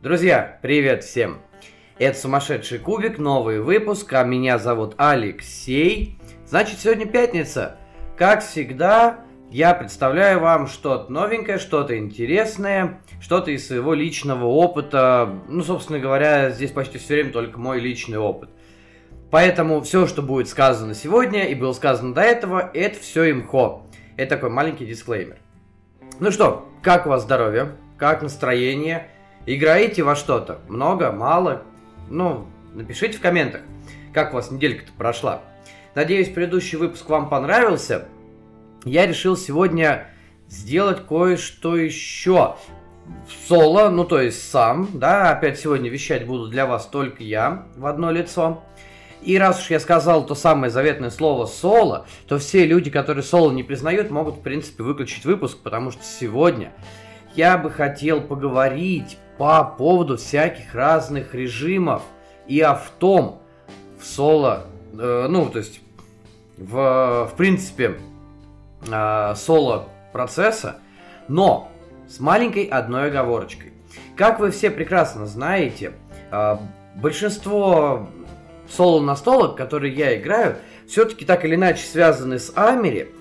Друзья, привет всем! Это «Сумасшедший кубик», новый выпуск, а меня зовут Алексей. Значит, сегодня пятница. Как всегда, я представляю вам что-то новенькое, что-то интересное, что-то из своего личного опыта. Ну, собственно говоря, здесь почти все время только мой личный опыт. Поэтому все, что будет сказано сегодня и было сказано до этого, это все имхо. Это такой маленький дисклеймер. Ну что, как у вас здоровье? Как настроение? Играете во что-то? Много? Мало? Ну, напишите в комментах, как у вас неделька-то прошла. Надеюсь, предыдущий выпуск вам понравился. Я решил сегодня сделать кое-что еще соло, ну то есть сам, да, опять сегодня вещать буду для вас только я в одно лицо. И раз уж я сказал то самое заветное слово соло, то все люди, которые соло не признают, могут, в принципе, выключить выпуск, потому что сегодня я бы хотел поговорить по поводу всяких разных режимов и автом в соло, э, ну, то есть, в, в принципе, э, соло процесса, но с маленькой одной оговорочкой. Как вы все прекрасно знаете, э, большинство соло-настолок, которые я играю, все-таки так или иначе связаны с Амери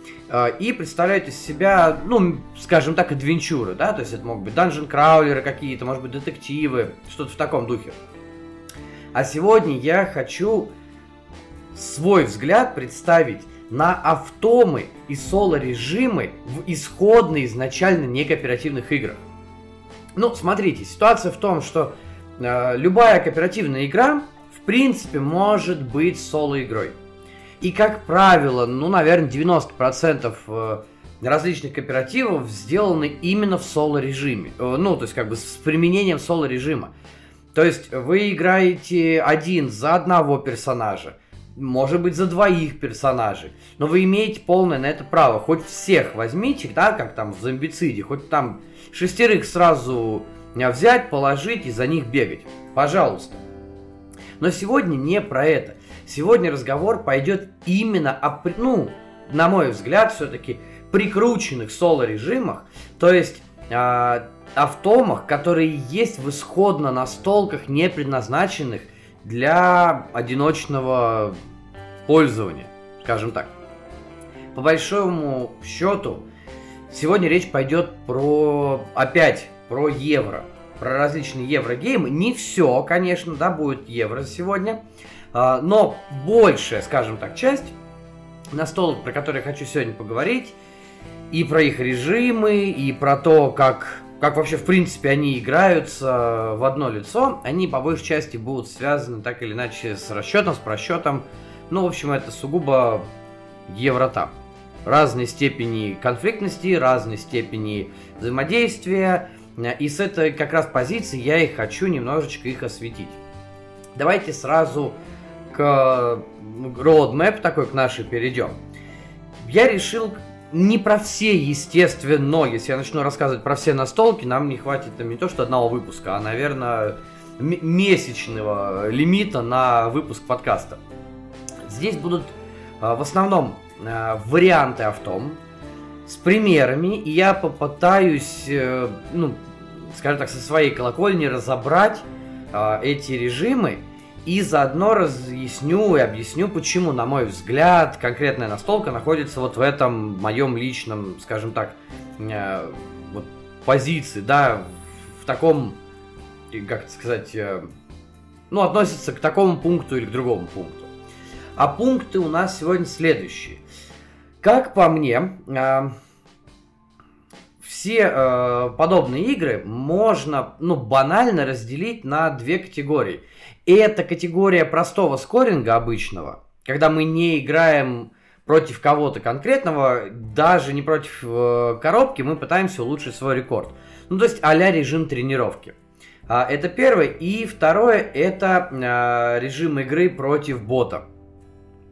и представляют из себя, ну, скажем так, адвенчуры, да, то есть это могут быть данжен-краулеры какие-то, может быть, детективы, что-то в таком духе. А сегодня я хочу свой взгляд представить на автомы и соло-режимы в исходно изначально некооперативных играх. Ну, смотрите, ситуация в том, что э, любая кооперативная игра принципе, может быть соло-игрой. И, как правило, ну, наверное, 90% э, различных кооперативов сделаны именно в соло-режиме. Э, ну, то есть, как бы с применением соло-режима. То есть, вы играете один за одного персонажа, может быть, за двоих персонажей, но вы имеете полное на это право. Хоть всех возьмите, да, как там в зомбициде, хоть там шестерых сразу взять, положить и за них бегать. Пожалуйста. Но сегодня не про это. Сегодня разговор пойдет именно о, ну, на мой взгляд, все-таки прикрученных соло-режимах, то есть э, автомах, которые есть в исходно настолках, не предназначенных для одиночного пользования, скажем так. По большому счету, сегодня речь пойдет про, опять, про евро про различные еврогеймы. Не все, конечно, да, будет евро сегодня. А, но большая, скажем так, часть настолок, про которые я хочу сегодня поговорить, и про их режимы, и про то, как, как вообще, в принципе, они играются в одно лицо, они по большей части будут связаны так или иначе с расчетом, с просчетом. Ну, в общем, это сугубо еврота. Разной степени конфликтности, разной степени взаимодействия, и с этой как раз позиции я и хочу немножечко их осветить. Давайте сразу к roadmap такой к нашей перейдем. Я решил не про все, естественно, если я начну рассказывать про все настолки, нам не хватит там не то что одного выпуска, а, наверное, месячного лимита на выпуск подкаста. Здесь будут а, в основном а, варианты автом с примерами, и я попытаюсь, э, ну, скажем так, со своей колокольни разобрать э, эти режимы и заодно разъясню и объясню, почему, на мой взгляд, конкретная настолка находится вот в этом моем личном, скажем так, э, вот позиции, да, в таком, как сказать, э, ну, относится к такому пункту или к другому пункту. А пункты у нас сегодня следующие. Как по мне, э, все э, подобные игры можно, ну, банально разделить на две категории. И это категория простого скоринга обычного, когда мы не играем против кого-то конкретного, даже не против э, коробки, мы пытаемся улучшить свой рекорд. Ну, то есть а режим тренировки. А, это первое. И второе, это э, режим игры против бота.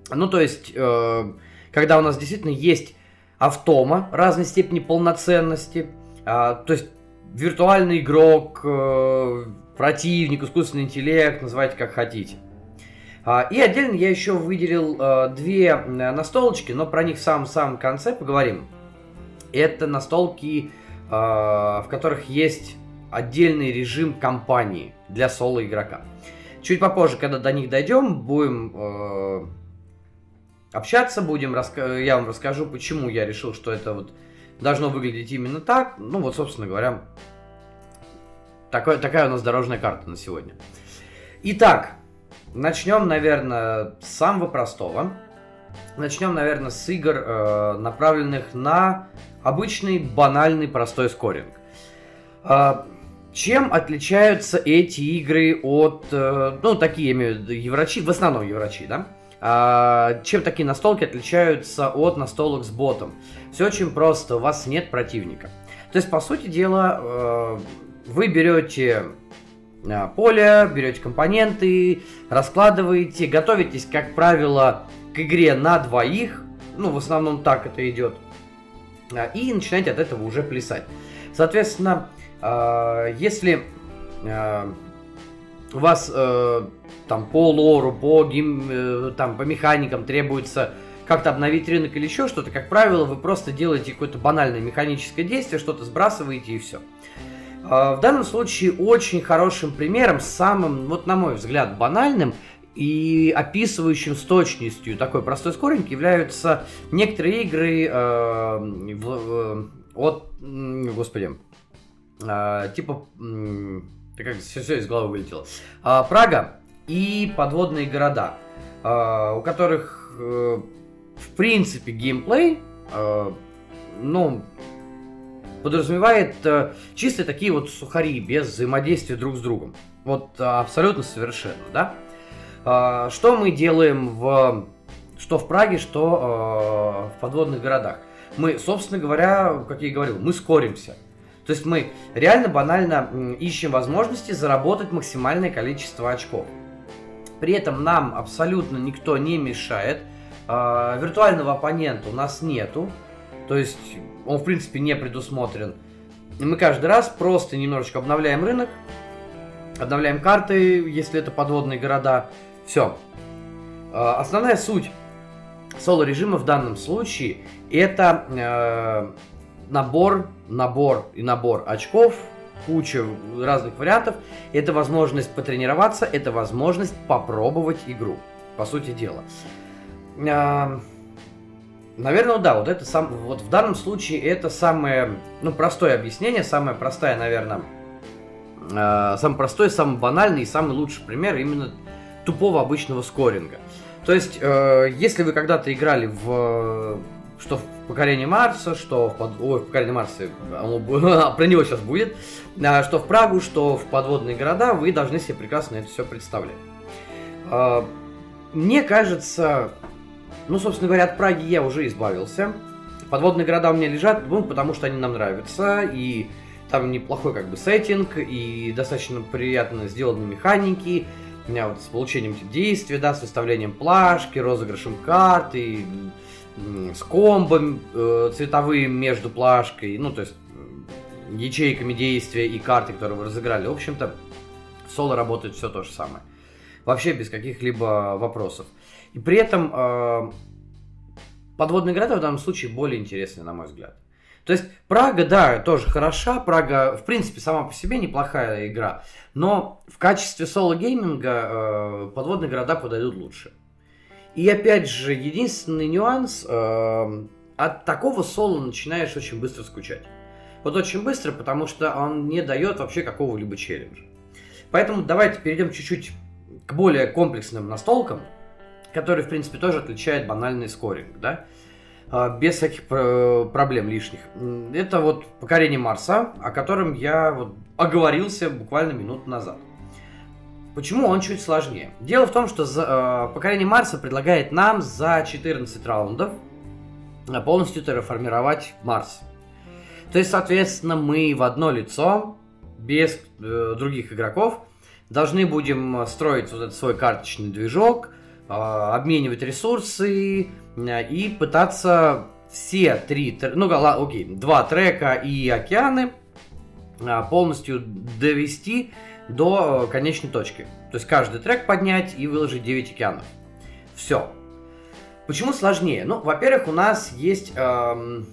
Ну, то есть, э, когда у нас действительно есть автома разной степени полноценности, а, то есть виртуальный игрок, э, противник, искусственный интеллект, называйте как хотите. А, и отдельно я еще выделил э, две настолочки, но про них в самом-самом конце поговорим. Это настолки, э, в которых есть отдельный режим компании для соло игрока. Чуть попозже, когда до них дойдем, будем э, общаться, будем я вам расскажу, почему я решил, что это вот должно выглядеть именно так. Ну вот, собственно говоря, такой, такая у нас дорожная карта на сегодня. Итак, начнем, наверное, с самого простого. Начнем, наверное, с игр, э, направленных на обычный, банальный, простой скоринг. Э, чем отличаются эти игры от, э, ну, такие, я имею в виду, еврочи, в основном еврочи, да? А, чем такие настолки отличаются от настолок с ботом? Все очень просто, у вас нет противника. То есть, по сути дела, э, вы берете э, поле, берете компоненты, раскладываете, готовитесь, как правило, к игре на двоих, ну, в основном так это идет, э, и начинаете от этого уже плясать. Соответственно, если у вас там по лору, по, гим, э, там, по механикам требуется как-то обновить рынок или еще что-то, как правило, вы просто делаете какое-то банальное механическое действие, что-то сбрасываете и все. А, в данном случае очень хорошим примером, самым, вот на мой взгляд, банальным и описывающим с точностью такой простой скоринг являются некоторые игры э, в, э, от, господи, э, типа, э, как все, все из головы вылетело. Э, Прага и подводные города, а, у которых, э, в принципе, геймплей, э, ну, подразумевает э, чисто такие вот сухари, без взаимодействия друг с другом. Вот абсолютно совершенно, да? А, что мы делаем в что в Праге, что в подводных городах? Мы, собственно говоря, как я и говорил, мы скоримся. То есть мы реально банально ищем возможности заработать максимальное количество очков. При этом нам абсолютно никто не мешает. А, виртуального оппонента у нас нету. То есть он, в принципе, не предусмотрен. И мы каждый раз просто немножечко обновляем рынок, обновляем карты, если это подводные города. Все. А, основная суть соло-режима в данном случае это э, набор, набор и набор очков куча разных вариантов. Это возможность потренироваться, это возможность попробовать игру, по сути дела. А, наверное, да, вот это сам, вот в данном случае это самое, ну, простое объяснение, самое простое, наверное, э, самый простой, самый банальный и самый лучший пример именно тупого обычного скоринга. То есть, э, если вы когда-то играли в что в покорении Марса, что в, под... Ой, в покорении Марса, оно... про него сейчас будет, а, что в Прагу, что в подводные города, вы должны себе прекрасно это все представлять. А, мне кажется, ну, собственно говоря, от Праги я уже избавился. Подводные города у меня лежат, ну, потому что они нам нравятся, и там неплохой как бы сеттинг, и достаточно приятно сделаны механики, у меня вот с получением действия, да, с выставлением плашки, розыгрышем карт, и с комбом э, цветовым между плашкой, ну, то есть ячейками действия и карты, которые вы разыграли. В общем-то, соло работает все то же самое. Вообще без каких-либо вопросов. И при этом э, подводные города в данном случае более интересны, на мой взгляд. То есть Прага, да, тоже хороша. Прага, в принципе, сама по себе неплохая игра. Но в качестве соло-гейминга э, подводные города подойдут лучше. И опять же, единственный нюанс, э, от такого соло начинаешь очень быстро скучать. Вот очень быстро, потому что он не дает вообще какого-либо челленджа. Поэтому давайте перейдем чуть-чуть к более комплексным настолкам, которые, в принципе, тоже отличают банальный скоринг, да, э, без всяких проблем лишних. Это вот покорение Марса, о котором я вот оговорился буквально минуту назад. Почему он чуть сложнее? Дело в том, что за, э, покорение Марса предлагает нам за 14 раундов э, полностью терраформировать Марс. То есть, соответственно, мы в одно лицо, без э, других игроков, должны будем строить вот этот свой карточный движок, э, обменивать ресурсы э, и пытаться все три, ну, окей, два трека и океаны э, полностью довести до конечной точки. То есть каждый трек поднять и выложить 9 океанов. Все. Почему сложнее? Ну, во-первых, у нас есть эм,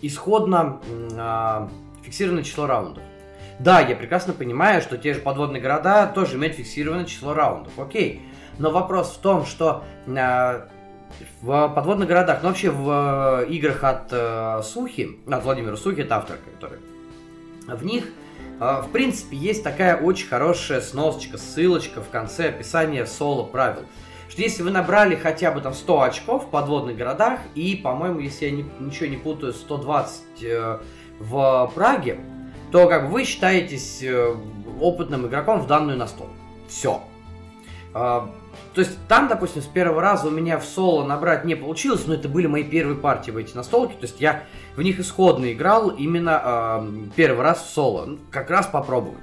исходно э, фиксированное число раундов. Да, я прекрасно понимаю, что те же подводные города тоже имеют фиксированное число раундов, окей. Но вопрос в том, что э, в подводных городах, ну вообще в э, играх от э, Сухи, от Владимира Сухи, это автор, который, в них, э, в принципе, есть такая очень хорошая сносочка, ссылочка в конце описания соло правил. Что если вы набрали хотя бы там 100 очков в подводных городах и, по-моему, если я не, ничего не путаю, 120 э, в Праге, то как бы вы считаетесь э, опытным игроком в данную настолку. Все. А, то есть там, допустим, с первого раза у меня в соло набрать не получилось, но это были мои первые партии в эти настолки. То есть я в них исходно играл именно э, первый раз в соло. Ну, как раз попробовать.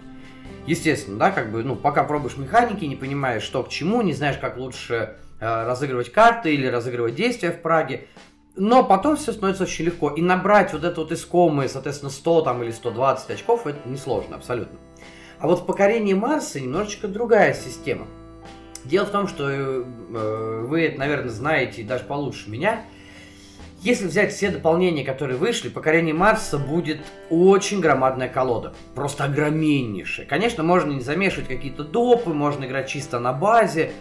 Естественно, да, как бы, ну, пока пробуешь механики, не понимаешь, что к чему, не знаешь, как лучше э, разыгрывать карты или разыгрывать действия в Праге. Но потом все становится очень легко. И набрать вот это вот искомые, соответственно, 100 там, или 120 очков, это несложно абсолютно. А вот в покорении Марса немножечко другая система. Дело в том, что э, вы это, наверное, знаете даже получше меня. Если взять все дополнения, которые вышли, покорение Марса будет очень громадная колода. Просто огромнейшая. Конечно, можно не замешивать какие-то допы, можно играть чисто на базе.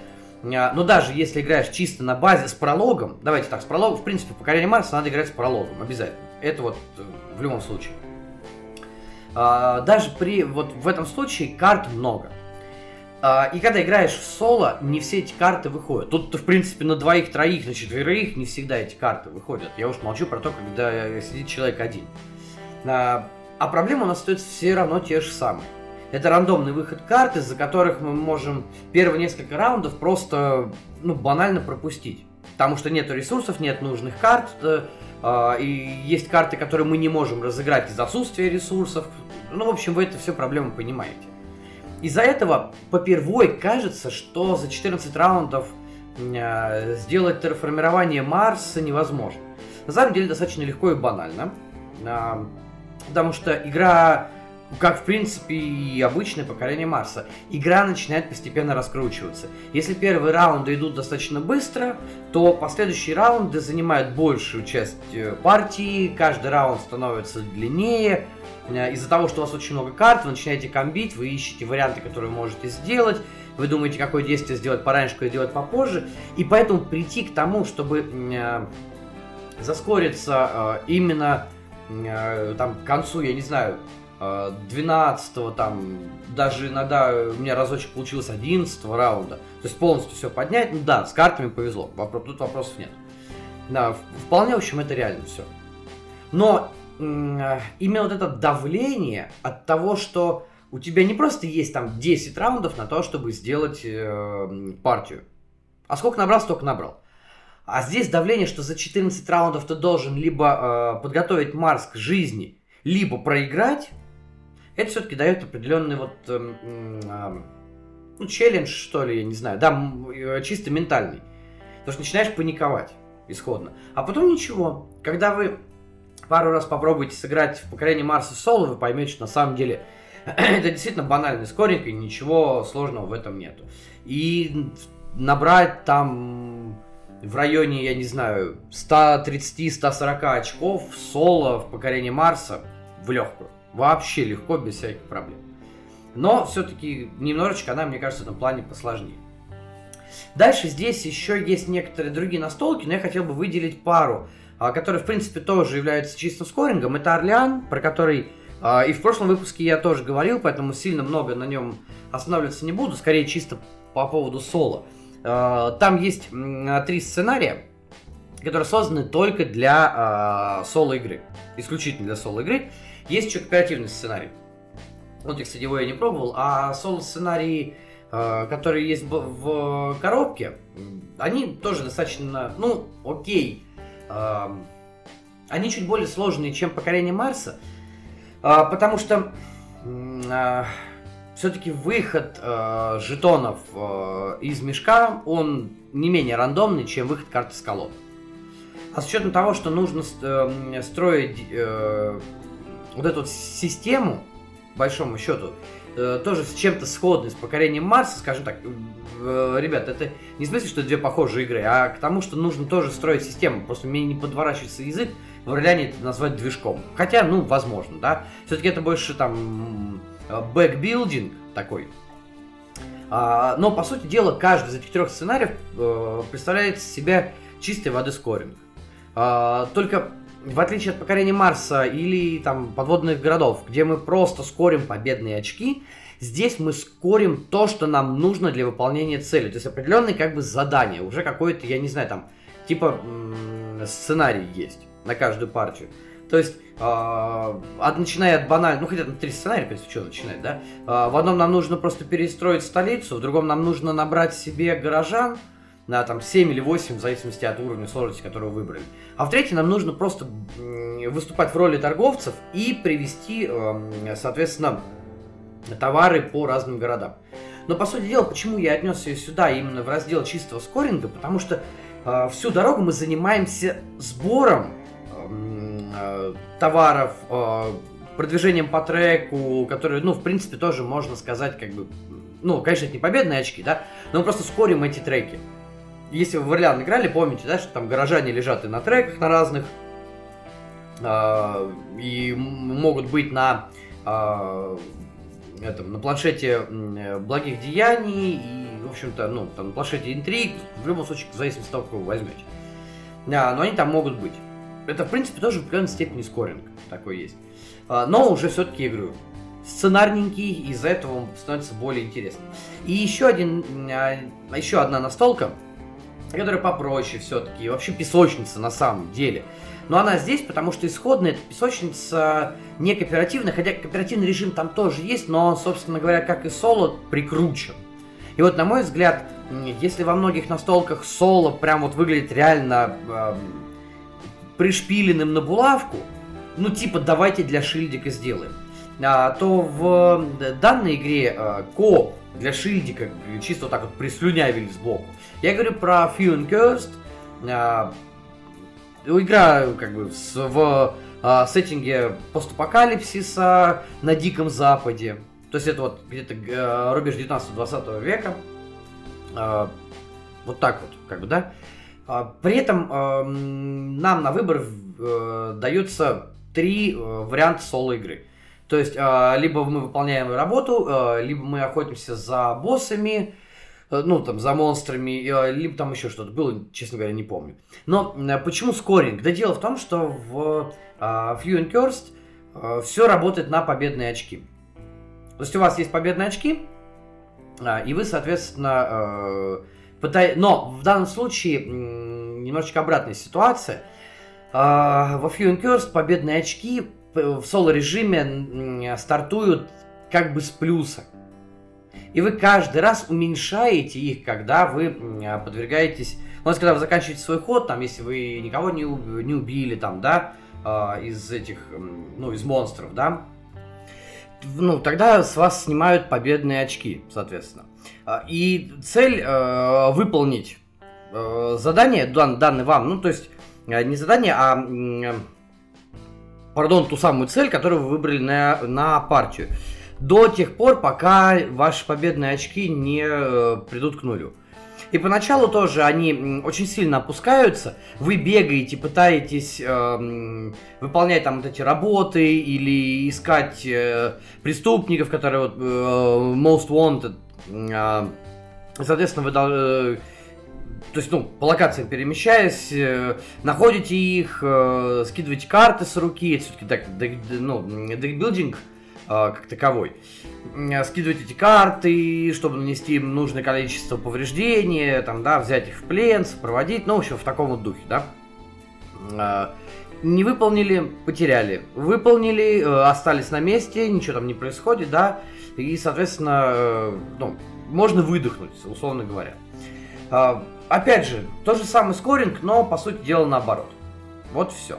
А, но даже если играешь чисто на базе с прологом, давайте так, с прологом, в принципе, покорение Марса надо играть с прологом, обязательно. Это вот э, в любом случае. А, даже при, вот в этом случае карт много. А, и когда играешь в соло, не все эти карты выходят. Тут, в принципе, на двоих-троих, на четверых не всегда эти карты выходят. Я уж молчу про то, когда сидит человек один. А, а проблема у нас остается все равно те же самые. Это рандомный выход карт, из-за которых мы можем первые несколько раундов просто ну, банально пропустить. Потому что нет ресурсов, нет нужных карт, э, и есть карты, которые мы не можем разыграть из-за отсутствия ресурсов. Ну, в общем, вы это все проблемы понимаете. Из-за этого попервой кажется, что за 14 раундов э, сделать терраформирование Марса невозможно. На самом деле достаточно легко и банально. Э, потому что игра, как в принципе и обычное покорение Марса, игра начинает постепенно раскручиваться. Если первые раунды идут достаточно быстро, то последующие раунды занимают большую часть э, партии, каждый раунд становится длиннее, из-за того, что у вас очень много карт, вы начинаете комбить, вы ищете варианты, которые вы можете сделать, вы думаете, какое действие сделать пораньше, какое сделать попозже, и поэтому прийти к тому, чтобы э, заскориться э, именно э, там к концу, я не знаю, 12 э, там, даже иногда у меня разочек получилось 11 раунда, то есть полностью все поднять, ну да, с картами повезло, тут вопросов нет. Да, вполне, в общем, это реально все. Но именно вот это давление от того, что у тебя не просто есть там 10 раундов на то, чтобы сделать э, партию. А сколько набрал, столько набрал. А здесь давление, что за 14 раундов ты должен либо э, подготовить Марс к жизни, либо проиграть. Это все-таки дает определенный вот э, э, ну, челлендж, что ли, я не знаю, да, э, чисто ментальный. Потому что начинаешь паниковать исходно. А потом ничего. Когда вы пару раз попробуйте сыграть в покорение Марса соло, вы поймете, что на самом деле это действительно банальный скоринг, и ничего сложного в этом нету. И набрать там в районе, я не знаю, 130-140 очков соло в покорении Марса в легкую. Вообще легко, без всяких проблем. Но все-таки немножечко она, мне кажется, в этом плане посложнее. Дальше здесь еще есть некоторые другие настолки, но я хотел бы выделить пару. А, который, в принципе, тоже является чистым скорингом. Это Орлеан, про который а, и в прошлом выпуске я тоже говорил, поэтому сильно много на нем останавливаться не буду, скорее чисто по поводу соло. А, там есть три сценария, которые созданы только для соло-игры. Исключительно для соло-игры. Есть еще кооперативный сценарий. Вот, кстати, его я не пробовал. А соло-сценарии, которые есть в коробке, они тоже достаточно, ну, окей, они чуть более сложные, чем покорение Марса, а, потому что а, все-таки выход а, жетонов из мешка, он не менее рандомный, чем выход карты с колод. А с учетом того, что нужно э, строить э, вот эту систему, большому счету, э, тоже с чем-то сходной с покорением Марса, скажем так, э, ребят, это не в смысле, что две похожие игры, а к тому, что нужно тоже строить систему. Просто мне не подворачивается язык в Орлеане это назвать движком. Хотя, ну, возможно, да. Все-таки это больше там bag building такой. А, но, по сути дела, каждый из этих трех сценариев э, представляет себя чистой воды скоринг. А, только в отличие от покорения Марса или там подводных городов, где мы просто скорим победные очки, здесь мы скорим то, что нам нужно для выполнения цели. То есть определенные как бы задания, уже какой-то, я не знаю, там, типа сценарий есть на каждую партию. То есть, э, от, начиная от банального, ну хотя там три сценария, в принципе, что начинать, да? Э, в одном нам нужно просто перестроить столицу, в другом нам нужно набрать себе горожан, на там 7 или 8, в зависимости от уровня сложности, который вы выбрали. А в третьем нам нужно просто выступать в роли торговцев и привести, э, соответственно, товары по разным городам. Но, по сути дела, почему я отнес ее сюда, именно в раздел чистого скоринга, потому что э, всю дорогу мы занимаемся сбором Э, товаров, э, продвижением по треку, который, ну, в принципе, тоже можно сказать, как бы, ну, конечно, это не победные очки, да, но мы просто скорим эти треки. Если вы в Орлеан играли, помните, да, что там горожане лежат и на треках на разных, э, и могут быть на э, этом, на планшете благих деяний и, в общем-то, ну, там, на планшете интриг, в любом случае, в зависимости от того, кого вы возьмете. Да, но они там могут быть это, в принципе, тоже в определенной степени скоринг такой есть. А, но уже все-таки, игру сценарненький, и из-за этого он становится более интересным. И еще один, еще одна настолка, которая попроще все-таки, вообще песочница на самом деле. Но она здесь, потому что исходная эта песочница не кооперативная, хотя кооперативный режим там тоже есть, но, собственно говоря, как и соло, прикручен. И вот, на мой взгляд, если во многих настолках соло прям вот выглядит реально пришпиленным на булавку, ну типа давайте для шильдика сделаем, а, то в данной игре а, кооп для шильдика чисто вот так вот прислюнявили сбоку. Я говорю про Few and Cursed. А, игра как бы в, в а, сеттинге постапокалипсиса на Диком Западе. То есть это вот где-то а, рубеж 19-20 века. А, вот так вот, как бы, да. А, при этом нам на выбор э, дается три э, варианта соло-игры. То есть, а, либо мы выполняем работу, либо мы охотимся за боссами, ну, там, за монстрами, либо там еще что-то было, честно говоря, не помню. Но почему скоринг? Да дело в том, что в Few and Cursed все работает на победные очки. То есть у вас есть победные очки, а, и вы, соответственно, пытай... Но в данном случае немножечко обратная ситуация. Во Few and Cursed победные очки в соло-режиме стартуют как бы с плюса. И вы каждый раз уменьшаете их, когда вы подвергаетесь... Ну, когда вы заканчиваете свой ход, там, если вы никого не, не убили, там, да, а, из этих, ну, из монстров, да, ну, тогда с вас снимают победные очки, соответственно. А, и цель э, выполнить э, задание, дан, данное вам, ну, то есть, э, не задание, а, э, пардон, ту самую цель, которую вы выбрали на, на партию. До тех пор, пока ваши победные очки не э, придут к нулю. И поначалу тоже они очень сильно опускаются. Вы бегаете, пытаетесь э, выполнять там вот эти работы или искать э, преступников, которые вот э, most wanted. Э, соответственно, вы должны то есть, ну, по локациям перемещаясь, э, находите их, э, скидываете карты с руки, все-таки так, ну, декбилдинг э, как таковой. Э, скидывать эти карты, чтобы нанести им нужное количество повреждений, там, да, взять их в плен, сопроводить, ну, в общем, в таком вот духе, да. Э, не выполнили, потеряли. Выполнили, э, остались на месте, ничего там не происходит, да, и, соответственно, ну, можно выдохнуть, условно говоря. Опять же, тот же самый скоринг, но, по сути дела, наоборот. Вот все.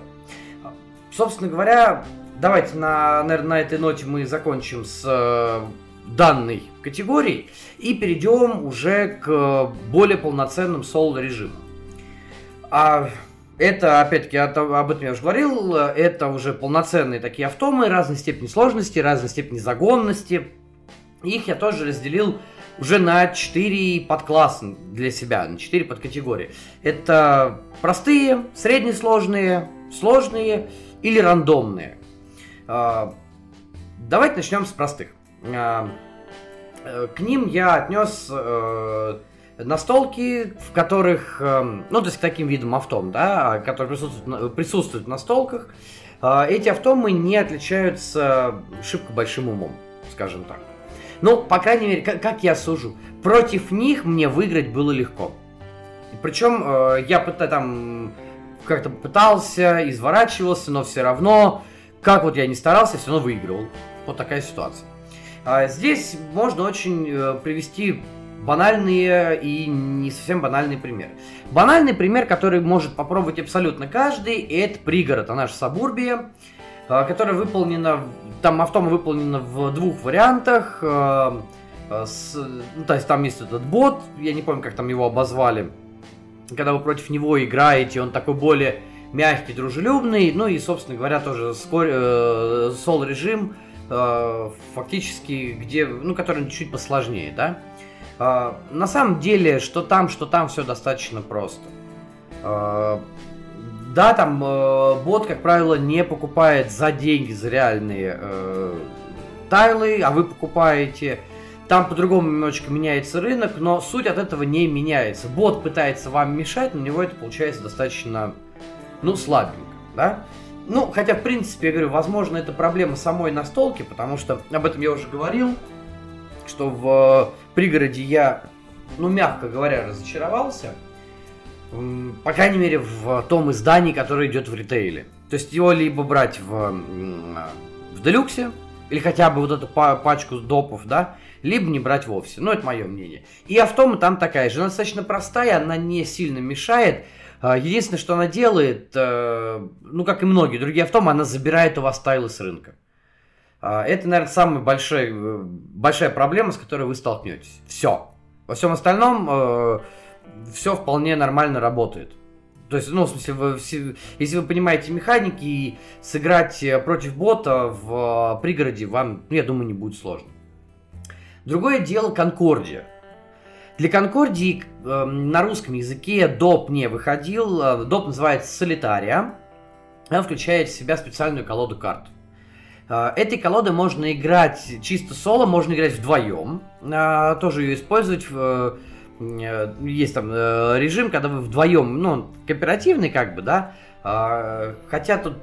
Собственно говоря, давайте на, наверное, на этой ноте мы закончим с э, данной категорией и перейдем уже к более полноценным соло-режимам. А это, опять-таки, об этом я уже говорил, это уже полноценные такие автомы разной степени сложности, разной степени загонности. Их я тоже разделил уже на 4 подкласса для себя, на 4 подкатегории. Это простые, среднесложные, сложные или рандомные. А, давайте начнем с простых. Э, э, к ним я отнес э, настолки, в которых, э, ну, то есть к таким видам автом, да, которые присутствуют, присутствуют на столках, э, эти автомы не отличаются шибко большим умом, скажем так. Ну, по крайней мере, как, я сужу, против них мне выиграть было легко. Причем я там как-то пытался, изворачивался, но все равно, как вот я не старался, все равно выигрывал. Вот такая ситуация. А здесь можно очень э, привести банальные и не совсем банальный пример. Банальный пример, который может попробовать абсолютно каждый, это пригород, она же Сабурбия, э, которая выполнена, там автома выполнена в двух вариантах. Э, с, ну, то есть там есть этот бот, я не помню, как там его обозвали, когда вы против него играете, он такой более мягкий, дружелюбный, ну и, собственно говоря, тоже э, сол-режим, э, фактически, где, ну, который чуть посложнее, да. Э, на самом деле, что там, что там, все достаточно просто. Да, там бот, как правило, не покупает за деньги, за реальные тайлы, а вы покупаете там по-другому немножечко меняется рынок, но суть от этого не меняется. Бот пытается вам мешать, но у него это получается достаточно, ну, слабенько, да? Ну, хотя, в принципе, я говорю, возможно, это проблема самой настолки, потому что, об этом я уже говорил, что в пригороде я, ну, мягко говоря, разочаровался. По крайней мере, в том издании, которое идет в ритейле. То есть его либо брать в, в делюксе, или хотя бы вот эту пачку допов, да, либо не брать вовсе. Ну, это мое мнение. И автома там такая же. Она достаточно простая, она не сильно мешает. А, единственное, что она делает, э, ну, как и многие другие автомы, она забирает у вас тайлы с рынка. А, это, наверное, самая большая, э, большая проблема, с которой вы столкнетесь. Все. Во всем остальном э, все вполне нормально работает. То есть, ну, в смысле, вы, если вы понимаете механики, и сыграть против бота в пригороде вам, ну, я думаю, не будет сложно. Другое дело Конкордия. Для Конкордии э, на русском языке доп не выходил. Э, доп называется Солитария. Она включает в себя специальную колоду карт. Э, этой колодой можно играть чисто соло, можно играть вдвоем. Э, тоже ее использовать. В, э, есть там э, режим, когда вы вдвоем, ну, кооперативный как бы, да. Хотя тут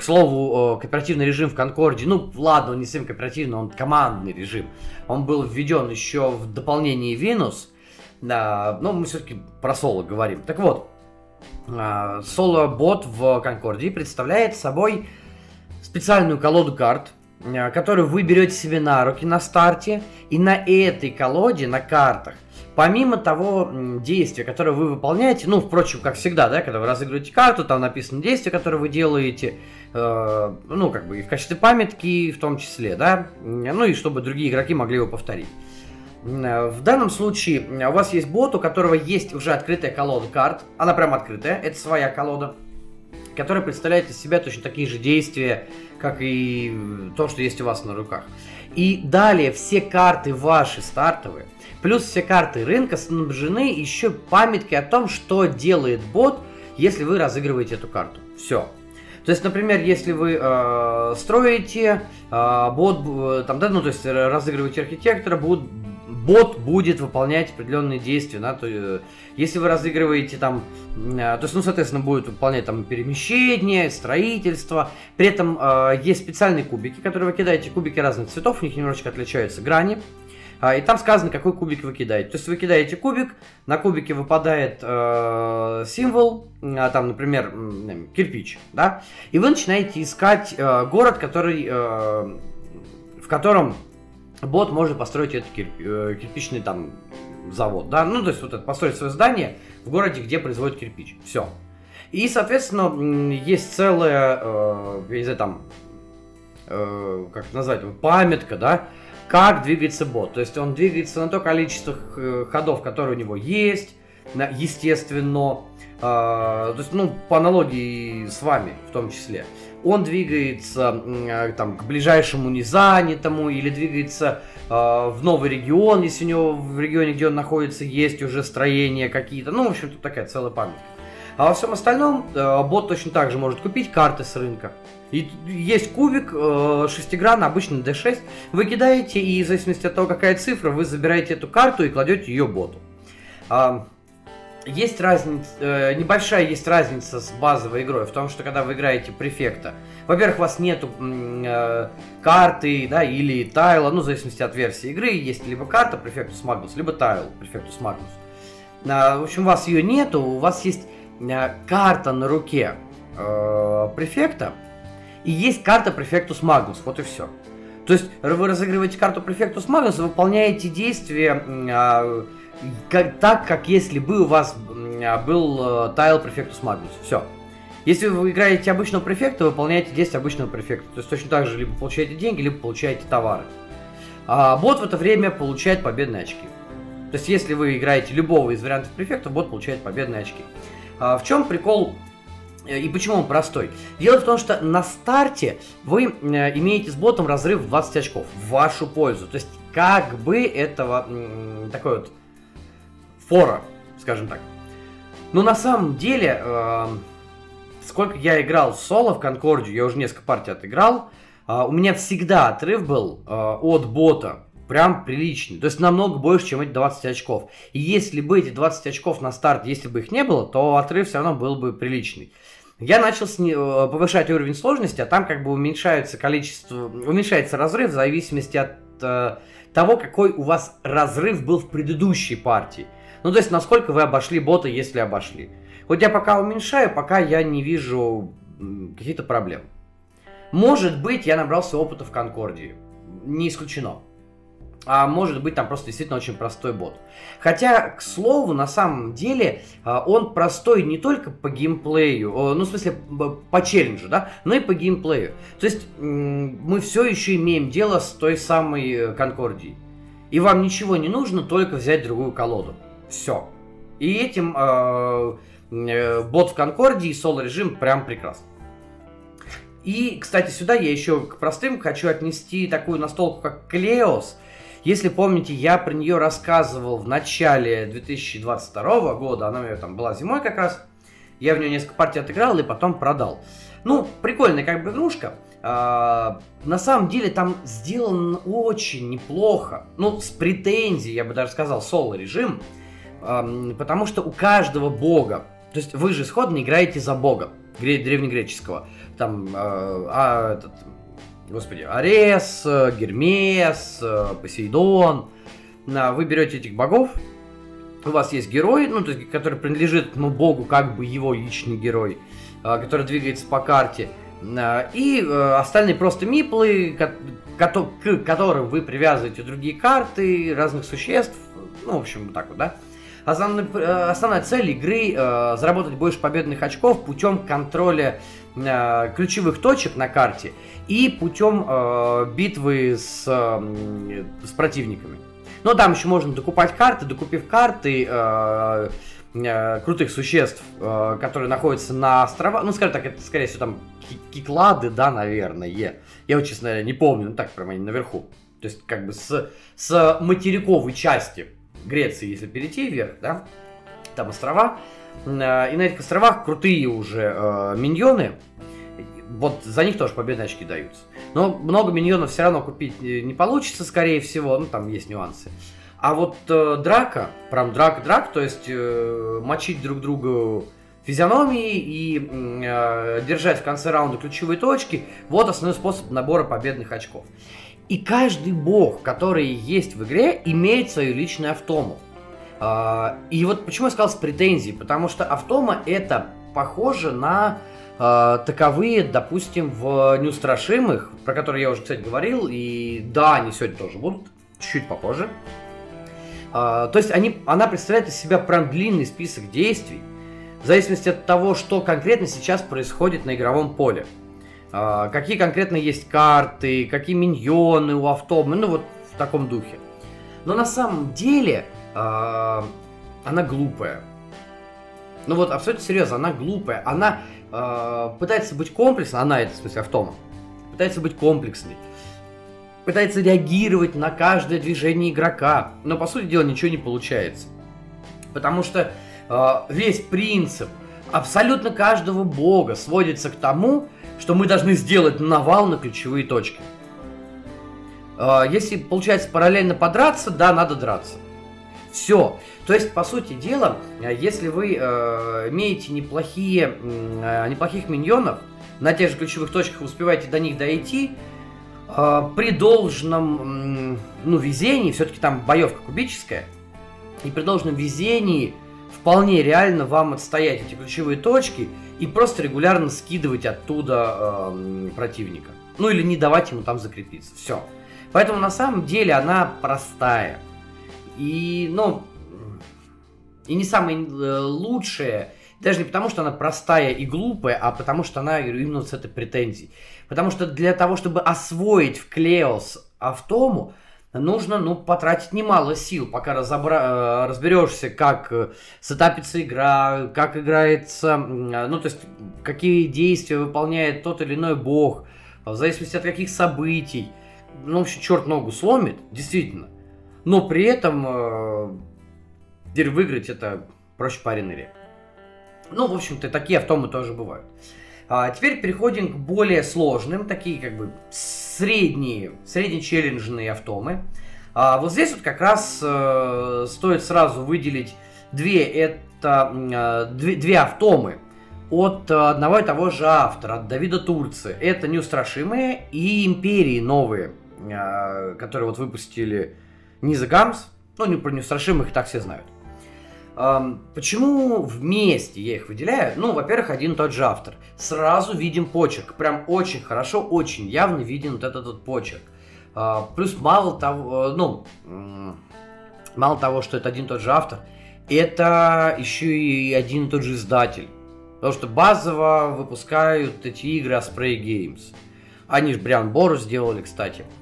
к слову, кооперативный режим в Конкорде, ну ладно, он не совсем кооперативный, он командный режим. Он был введен еще в дополнении да, но мы все-таки про соло говорим. Так вот, а, соло-бот в Конкорде представляет собой специальную колоду карт, а, которую вы берете себе на руки на старте, и на этой колоде, на картах, помимо того действия, которое вы выполняете, ну, впрочем, как всегда, да, когда вы разыгрываете карту, там написано действие, которое вы делаете, э, ну, как бы и в качестве памятки в том числе, да, ну, и чтобы другие игроки могли его повторить. Э, в данном случае у вас есть бот, у которого есть уже открытая колода карт, она прям открытая, это своя колода, которая представляет из себя точно такие же действия, как и то, что есть у вас на руках. И далее все карты ваши стартовые – Плюс все карты рынка снабжены еще памяткой о том, что делает бот, если вы разыгрываете эту карту. Все. То есть, например, если вы э, строите э, бот, там, да, ну, то есть разыгрываете архитектора, бот, бот будет выполнять определенные действия, да, то, э, если вы разыгрываете там, э, то есть, ну, соответственно, будет выполнять там перемещение, строительство, при этом э, есть специальные кубики, которые вы кидаете, кубики разных цветов, у них немножечко отличаются грани, и там сказано, какой кубик вы кидаете. То есть вы кидаете кубик, на кубике выпадает э, символ, э, там, например, э, кирпич, да, и вы начинаете искать э, город, который, э, в котором бот может построить этот кирп, э, кирпичный там завод, да, ну, то есть вот это, построить свое здание в городе, где производят кирпич. Все. И, соответственно, есть целая, э, я не знаю, там, э, как это назвать, памятка, да, как двигается бот. То есть он двигается на то количество э, ходов, которые у него есть, естественно. А, то есть, ну, по аналогии с вами в том числе. Он двигается э, там, к ближайшему незанятому или двигается в новый регион, если у него в регионе, где он находится, есть уже строения какие-то. Ну, в общем, тут такая целая память. А во всем остальном э, бот точно так же может купить карты с рынка. И есть кубик, э, шестигранный, обычный D6. Вы кидаете, и в зависимости от того, какая цифра, вы забираете эту карту и кладете ее боту. А, есть разница, э, небольшая есть разница с базовой игрой в том, что когда вы играете префекта, во-первых, у вас нету э, карты, да, или тайла, ну, в зависимости от версии игры, есть либо карта префектус магнус, либо тайл префектус магнус. Э, в общем, у вас ее нету, у вас есть э, карта на руке э, префекта, и есть карта префектус магнус, вот и все. То есть вы разыгрываете карту префектус магнус, выполняете действия э, как, так, как если бы у вас был э, тайл префектус магнус. Все. Если вы играете обычного префекта, выполняете действия обычного префекта. То есть точно так же либо получаете деньги, либо получаете товары. А бот в это время получает победные очки. То есть если вы играете любого из вариантов префекта, бот получает победные очки. А в чем прикол и почему он простой? Дело в том, что на старте вы э, имеете с ботом разрыв в 20 очков в вашу пользу. То есть как бы этого такой вот фора, скажем так. Но на самом деле, э, сколько я играл соло в Конкордию, я уже несколько партий отыграл, э, у меня всегда отрыв был э, от бота прям приличный. То есть намного больше, чем эти 20 очков. И если бы эти 20 очков на старт, если бы их не было, то отрыв все равно был бы приличный. Я начал сни- э, повышать уровень сложности, а там как бы уменьшается количество, уменьшается разрыв в зависимости от э, того, какой у вас разрыв был в предыдущей партии. Ну, то есть, насколько вы обошли бота, если обошли. Вот я пока уменьшаю, пока я не вижу каких-то проблем. Может быть, я набрался опыта в Конкордии. Не исключено. А может быть, там просто действительно очень простой бот. Хотя, к слову, на самом деле, а, он простой не только по геймплею, ну, в смысле, по челленджу, да, но и по геймплею. То есть, мы все еще имеем дело с той самой э, Конкордией. И вам ничего не нужно, только взять другую колоду. Все. И этим э, э, бот в Конкорде и соло режим прям прекрасно. И, кстати, сюда я еще к простым хочу отнести такую настолку, как Клеос. Если помните, я про нее рассказывал в начале 2022 года, она у меня там была зимой как раз. Я в нее несколько партий отыграл и потом продал. Ну, прикольная как бы игрушка. А, на самом деле там сделан очень неплохо. Ну, с претензией, я бы даже сказал, соло режим потому что у каждого бога, то есть вы же исходно играете за бога древнегреческого, там, а, а этот, господи, Арес, Гермес, Посейдон, вы берете этих богов, у вас есть герой, ну, то есть, который принадлежит ну, богу, как бы его личный герой, а, который двигается по карте, и э, остальные просто миплы, к которым вы привязываете другие карты, разных существ, ну, в общем, вот так вот, да. Основной, э, основная цель игры э, заработать больше победных очков путем контроля э, ключевых точек на карте и путем э, битвы с, э, с противниками. Но там еще можно докупать карты, докупив карты э, э, крутых существ, э, которые находятся на островах. Ну, скажем так, это скорее всего там киклады, да, наверное. Я вот, честно не помню, ну так прямо они наверху. То есть, как бы с, с материковой части Греции, если перейти вверх, да, там острова, и на этих островах крутые уже э, миньоны, вот за них тоже победные очки даются. Но много миньонов все равно купить э, не получится, скорее всего, ну там есть нюансы. А вот э, драка, прям драк-драк, то есть э, мочить друг друга физиономии и э, держать в конце раунда ключевые точки, вот основной способ набора победных очков. И каждый бог, который есть в игре, имеет свою личную автому. А, и вот почему я сказал с претензией, потому что автома это похоже на э, таковые, допустим, в неустрашимых, про которые я уже, кстати, говорил, и да, они сегодня тоже будут, чуть-чуть попозже. Э, то есть они, она представляет из себя прям длинный список действий, в зависимости от того, что конкретно сейчас происходит на игровом поле. А, какие конкретно есть карты, какие миньоны у автомы, ну вот в таком духе. Но на самом деле э, она глупая. Ну вот абсолютно серьезно, она глупая. Она э, пытается быть комплексной, она это в смысле автома, пытается быть комплексной. Пытается реагировать на каждое движение игрока. Но по сути дела ничего не получается. Потому что э, весь принцип абсолютно каждого бога сводится к тому, что мы должны сделать навал на ключевые точки. А, если получается параллельно подраться, да, надо драться. Все. То есть, по сути дела, если вы э, имеете неплохие, э, неплохих миньонов, на тех же ключевых точках успеваете до них дойти, э, при должном, ну, везении, все-таки там боевка кубическая, и при должном везении вполне реально вам отстоять эти ключевые точки и просто регулярно скидывать оттуда э, противника. Ну или не давать ему там закрепиться. Все. Поэтому на самом деле она простая. И, ну, и не самая э, лучшая, даже не потому, что она простая и глупая, а потому что она именно с этой претензией. Потому что для того, чтобы освоить в Клеос автому, нужно, ну, потратить немало сил, пока разобра... Э, разберешься, как э, сетапится игра, как играется, ну, то есть, какие действия выполняет тот или иной бог, в зависимости от каких событий. Ну, вообще, черт ногу сломит, действительно. Но при этом э, выиграть это проще пареный рек. Ну, в общем-то, такие автомы тоже бывают. А теперь переходим к более сложным, такие как бы средние, среднечелленджные автомы. А вот здесь вот как раз э, стоит сразу выделить две, это, э, две, две автомы от одного и того же автора, от Давида Турции. Это Неустрашимые и Империи новые, э, которые вот выпустили Низа Гамс. Ну, не про Неустрашимых и так все знают. Почему вместе я их выделяю? Ну, во-первых, один и тот же автор. Сразу видим почерк. Прям очень хорошо, очень явно виден вот этот вот почерк. А, плюс мало того, э, ну, мало того, что это один и тот же автор, это еще и один и тот же издатель. Потому что базово выпускают эти игры Osprey Games. Они же Бриан Бору сделали, кстати. А,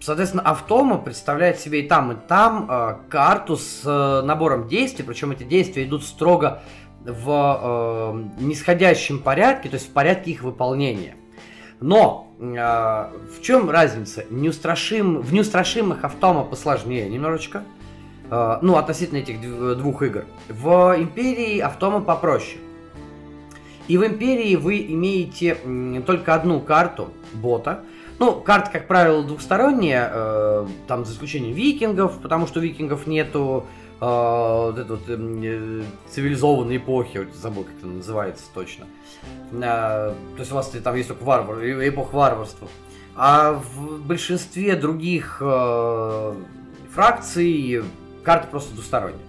соответственно, автома представляет себе и там, и там а, карту с э, набором действий, причем эти действия идут строго в э, нисходящем порядке, то есть в порядке их выполнения. Но э, в чем разница? Неустрашим, в неустрашимых автома посложнее немножечко, э, ну, относительно этих двух игр. В Империи автома попроще. И в Империи вы имеете э, только одну карту бота, ну, карта, как правило, двухсторонняя, э, там за исключением викингов, потому что викингов нету э, вот этой вот э, цивилизованной эпохи, вот, забыл, как это называется точно. Э, то есть у вас там есть только варвар, эпоха варварства. А в большинстве других э, фракций карта просто двусторонняя.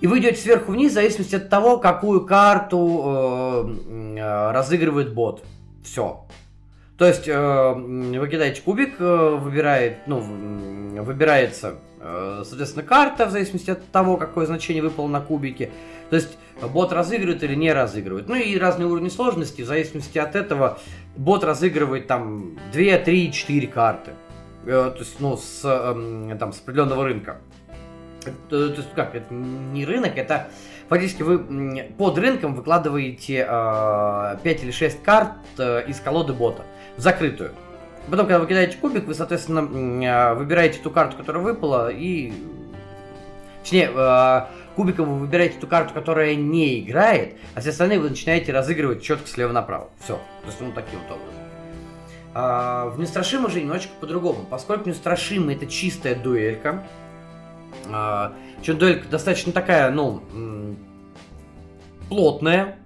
И вы идете сверху вниз в зависимости от того, какую карту э, э, разыгрывает бот. Все. То есть э, вы кидаете кубик, э, выбирает, ну, выбирается, э, соответственно, карта в зависимости от того, какое значение выпало на кубике. То есть бот разыгрывает или не разыгрывает. Ну и разные уровни сложности, в зависимости от этого бот разыгрывает там 2, 3, 4 карты. То есть, ну, с, эм, там, с определенного рынка. То, есть, как, это не рынок, это фактически вы под рынком выкладываете э, 5 или 6 карт из колоды бота закрытую. Потом, когда вы кидаете кубик, вы, соответственно, а, выбираете ту карту, которая выпала, и... Точнее, а, кубиком вы выбираете ту карту, которая не играет, а все остальные вы начинаете разыгрывать четко слева направо. Все. То есть, ну, таким вот образом. А, в Неустрашимый же немножечко по-другому. Поскольку Неустрашимый это чистая дуэлька, а, причем дуэлька достаточно такая, ну, плотная,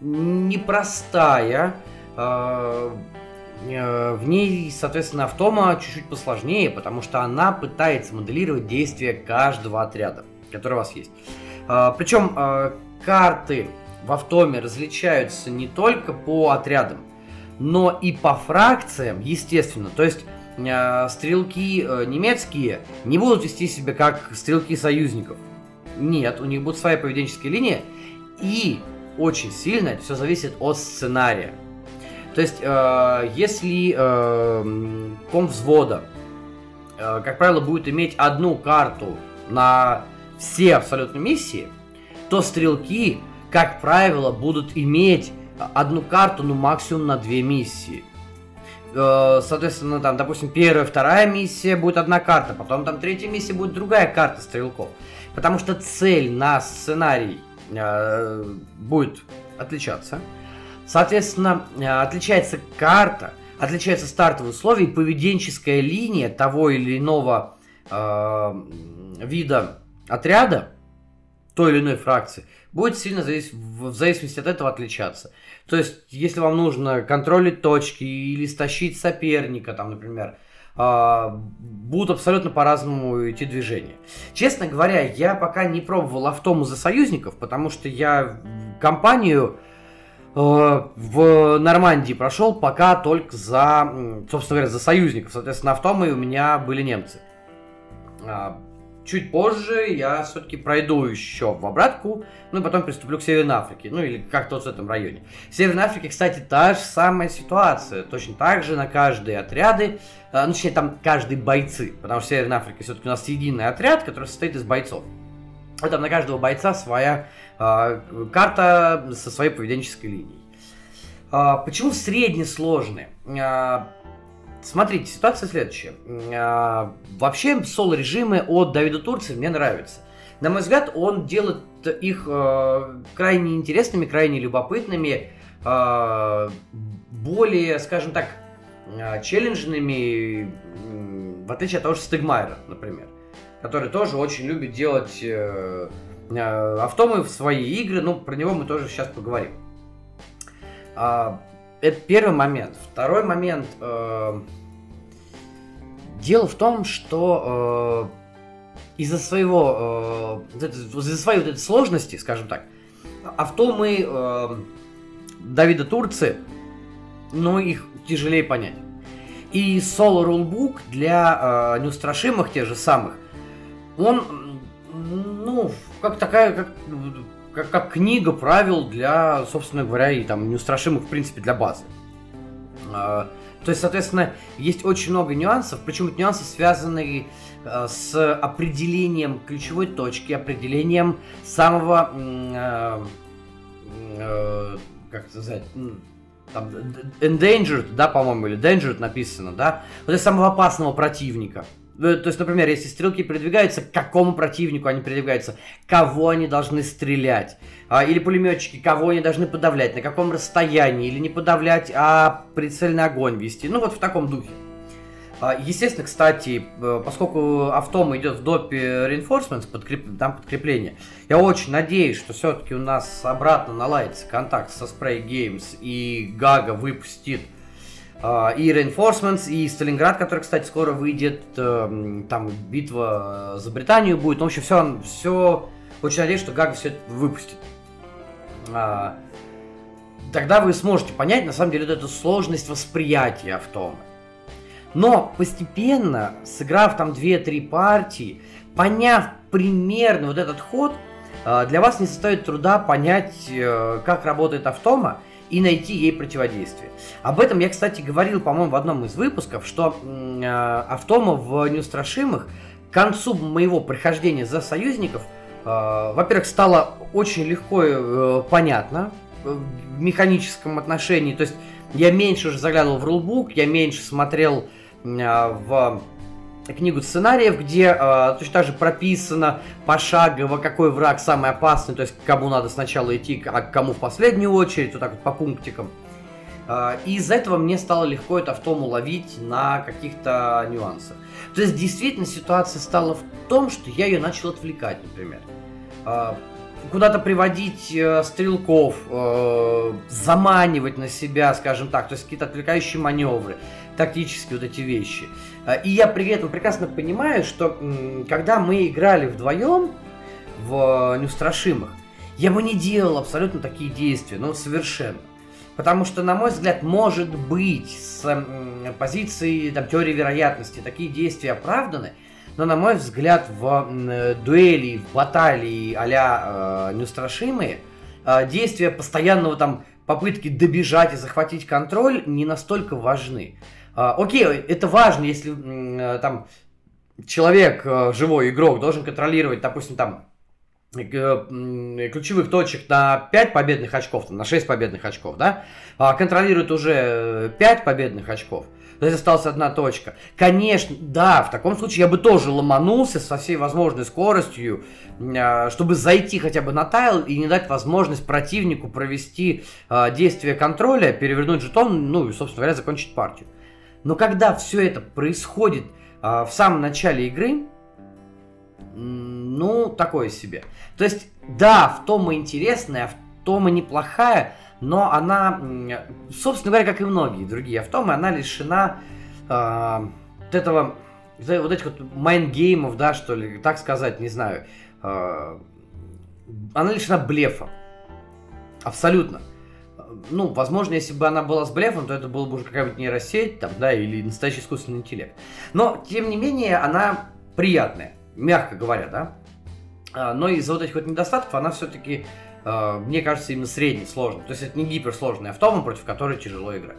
непростая, а, в ней, соответственно, автома чуть-чуть посложнее, потому что она пытается моделировать действия каждого отряда, который у вас есть. Э, Причем э, карты в автоме различаются не только по отрядам, но и по фракциям, естественно. То есть стрелки немецкие не будут вести себя как стрелки союзников. Нет, у них будет своя поведенческая линия. И очень сильно все зависит от сценария. То есть, э, если э, ком взвода, э, как правило, будет иметь одну карту на все абсолютно миссии, то стрелки, как правило, будут иметь одну карту, ну, максимум на две миссии. Э, соответственно, там, допустим, первая, вторая миссия будет одна карта, потом там третья миссия будет другая карта стрелков. Потому что цель на сценарий э, будет отличаться. Соответственно, э, отличается карта, отличаются стартовые условия и поведенческая линия того или иного э, вида отряда, той или иной фракции, будет сильно завис- в зависимости от этого отличаться. То есть, если вам нужно контролить точки или стащить соперника, там, например, э, будут абсолютно по-разному идти движения. Честно говоря, я пока не пробовал автому за союзников, потому что я компанию в Нормандии прошел пока только за, собственно говоря, за союзников. Соответственно, автомы у меня были немцы. А, чуть позже я все-таки пройду еще в обратку, ну и потом приступлю к Северной Африке, ну или как-то вот в этом районе. В Северной Африке, кстати, та же самая ситуация. Точно так же на каждые отряды, а, ну точнее там каждые бойцы, потому что в Северной Африке все-таки у нас единый отряд, который состоит из бойцов. И там на каждого бойца своя э, карта со своей поведенческой линией. Э, почему средне сложные? Э, смотрите, ситуация следующая. Вообще соло-режимы от Давида Турции мне нравятся. На мой взгляд, он делает их крайне интересными, крайне любопытными, более, скажем так, челленджными, в отличие от того же Стегмайера, например который тоже очень любит делать э, автомы в свои игры. Ну, про него мы тоже сейчас поговорим. А, это первый момент. Второй момент. Э, дело в том, что э, из-за своего, э, из-за своей вот этой сложности, скажем так, автомы э, Давида Турции, ну, их тяжелее понять. И соло рулбук для э, неустрашимых, тех же самых, он, ну, как такая, как, как, как книга правил для, собственно говоря, и там неустрашимых, в принципе, для базы. А, то есть, соответственно, есть очень много нюансов, причем эти нюансы связаны а, с определением ключевой точки, определением самого, а, как это сказать, там, endangered, да, по-моему, или dangered написано, да, вот это самого опасного противника. Э, то есть, например, если стрелки передвигаются, к какому противнику они передвигаются, кого они должны стрелять, а, или пулеметчики, кого они должны подавлять, на каком расстоянии, или не подавлять, а прицельный огонь вести. Ну вот в таком духе. А, естественно, кстати, э, поскольку автом идет в допе Reinforcements, подкреп... там подкрепление, я очень надеюсь, что все-таки у нас обратно наладится контакт со Spray Games и Гага выпустит а, и Reinforcements, и Сталинград, который, кстати, скоро выйдет, эм, там битва за Британию будет. Ну, в общем, все, все очень надеюсь, что Гага все это выпустит. А, тогда вы сможете понять, на самом деле, вот эту сложность восприятия автома. Но постепенно, сыграв там 2-3 партии, поняв примерно вот этот ход, а, для вас не составит труда понять, э, как работает автома, и найти ей противодействие. Об этом я, кстати, говорил, по-моему, в одном из выпусков, что э, автома в неустрашимых к концу моего прохождения за союзников, э, во-первых, стало очень легко э, понятно э, в механическом отношении, то есть я меньше уже заглядывал в рулбук, я меньше смотрел э, в книгу сценариев, где э, точно так же прописано пошагово, какой враг самый опасный, то есть кому надо сначала идти, а кому в последнюю очередь, вот так вот по пунктикам. Э, и из-за этого мне стало легко это автому ловить на каких-то нюансах. То есть действительно ситуация стала в том, что я ее начал отвлекать, например. Э, куда-то приводить э, стрелков, э, заманивать на себя, скажем так, то есть какие-то отвлекающие маневры тактические вот эти вещи. А, и я при этом прекрасно понимаю, что когда мы играли вдвоем в Неустрашимых, я бы не делал абсолютно такие действия, ну совершенно. Потому что, на мой взгляд, может быть, с позиции там, теории вероятности такие действия оправданы, но, на мой взгляд, в дуэли, в баталии а-ля э, неустрашимые, э, действия постоянного там попытки добежать и захватить контроль не настолько важны. А, окей, это важно, если э, там человек, э, живой игрок, должен контролировать, допустим, там э, ключевых точек на 5 победных очков, на 6 победных очков, да, а контролирует уже 5 победных очков, то есть осталась одна точка. Конечно, да, в таком случае я бы тоже ломанулся со всей возможной скоростью, а, чтобы зайти хотя бы на тайл и не дать возможность противнику провести действие контроля, перевернуть жетон, ну и, собственно говоря, закончить партию. Но когда все это происходит а, в самом начале игры, ну, такое себе. То есть, да, в том и интересная, в том и неплохая, но она, собственно говоря, как и многие другие автомы, она лишена э, вот этого, вот этих вот майнгеймов, да, что ли, так сказать, не знаю. Э, она лишена блефа. Абсолютно. Ну, возможно, если бы она была с блефом, то это было бы уже какая-нибудь нейросеть, там, да, или настоящий искусственный интеллект. Но, тем не менее, она приятная, мягко говоря, да. А, но из-за вот этих вот недостатков она все-таки Э, мне кажется, именно средний сложный. То есть это не гиперсложный автомат, против которой тяжело играть.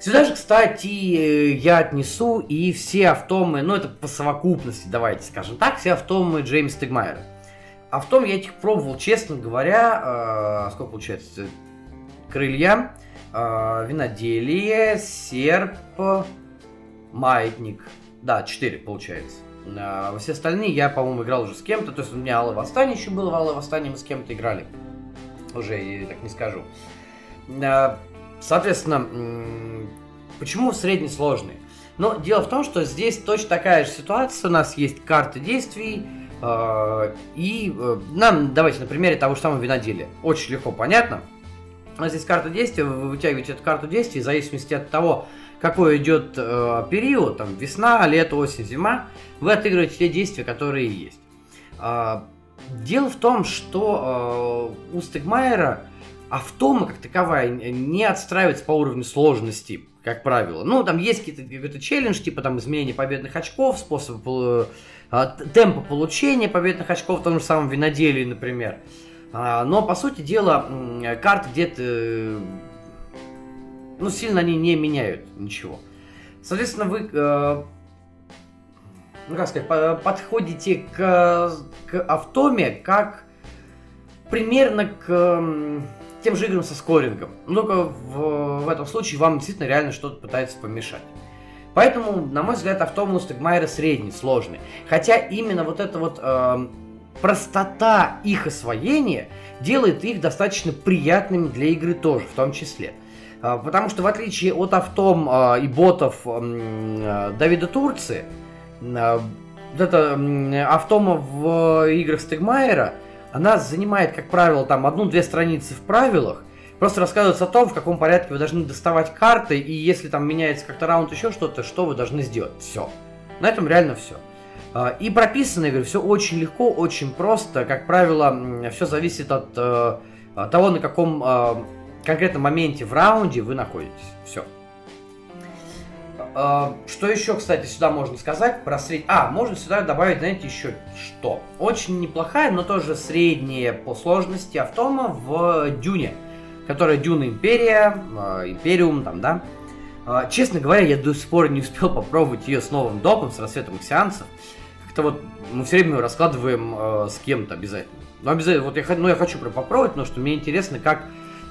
Сюда же, кстати, я отнесу и все автомы, ну это по совокупности, давайте скажем так, все автомы Джеймса Тегмайера. Автом я этих пробовал, честно говоря, э, сколько получается? Крылья, э, виноделие, серп, маятник. Да, 4 получается. А все остальные я, по-моему, играл уже с кем-то. То есть у меня Алое Восстание еще было, в Алое Восстание мы с кем-то играли. Уже, я так не скажу. А, соответственно, почему среднесложные? Но дело в том, что здесь точно такая же ситуация. У нас есть карты действий, а, и э, нам, давайте на примере того же самого виноделия. Очень легко понятно. У нас есть карта действия, вы вытягиваете эту карту действий, в зависимости от того, какой идет э, период, там весна, лето, осень, зима, вы отыгрываете те действия, которые есть. Э, дело в том, что э, у Стегмайера автома как таковая не отстраивается по уровню сложности, как правило. Ну, там есть какие-то какой-то челлендж, типа там изменение победных очков, способ э, темпа получения победных очков в том же самом виноделии, например. А, но, по сути дела, карты где-то ну, сильно они не меняют ничего. Соответственно, вы, э, ну, как сказать, подходите к, к автоме как примерно к э, тем же играм со скорингом. Но только в, в этом случае вам действительно реально что-то пытается помешать. Поэтому, на мой взгляд, автомы у Стегмайера средний, сложный. Хотя именно вот эта вот э, простота их освоения делает их достаточно приятными для игры тоже, в том числе. А, потому что в отличие от автом а, и ботов а, Давида Турции, вот эта автома в играх Стегмайера, она занимает, как правило, там одну-две страницы в правилах, просто рассказывается о том, в каком порядке вы должны доставать карты, и если там меняется как-то раунд еще что-то, что вы должны сделать. Все. На этом реально все. И прописано, я говорю, все очень легко, очень просто. Как правило, все зависит от э, того, на каком конкретном моменте в раунде вы находитесь. Все. А, что еще, кстати, сюда можно сказать про средний... А, можно сюда добавить, знаете, еще что? Очень неплохая, но тоже средняя по сложности автома в Дюне, которая Дюна Империя, а, Империум там, да. А, честно говоря, я до сих пор не успел попробовать ее с новым допом, с рассветом сеансов. Как-то вот мы все время раскладываем с кем-то обязательно. Но обязательно, вот я, ну, я хочу попробовать, потому что мне интересно, как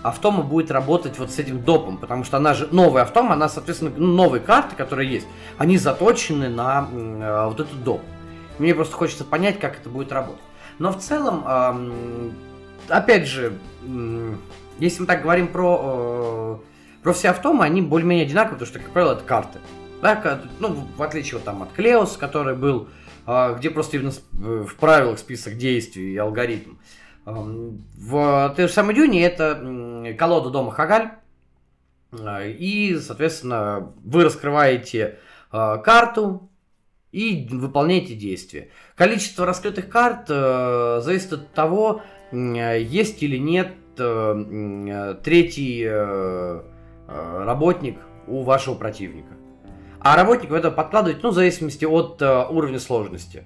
автома будет работать вот с этим допом, потому что она же новая автома, она, соответственно, ну, новые карты, которые есть, они заточены на э, вот этот доп. Мне просто хочется понять, как это будет работать. Но в целом, э, опять же, э, если мы так говорим про, э, про все автомы, они более-менее одинаковые, потому что, как правило, это карты. Да, ну, в отличие вот, там, от Клеос, который был, э, где просто именно в правилах список действий и алгоритм. В той же самой Дюне это колода дома Хагаль. А, и, соответственно, вы раскрываете а, карту и выполняете действия. Количество раскрытых карт э, зависит от того, есть или нет э, третий э, работник у вашего противника. А работник это подкладывать, ну, в зависимости от уровня сложности,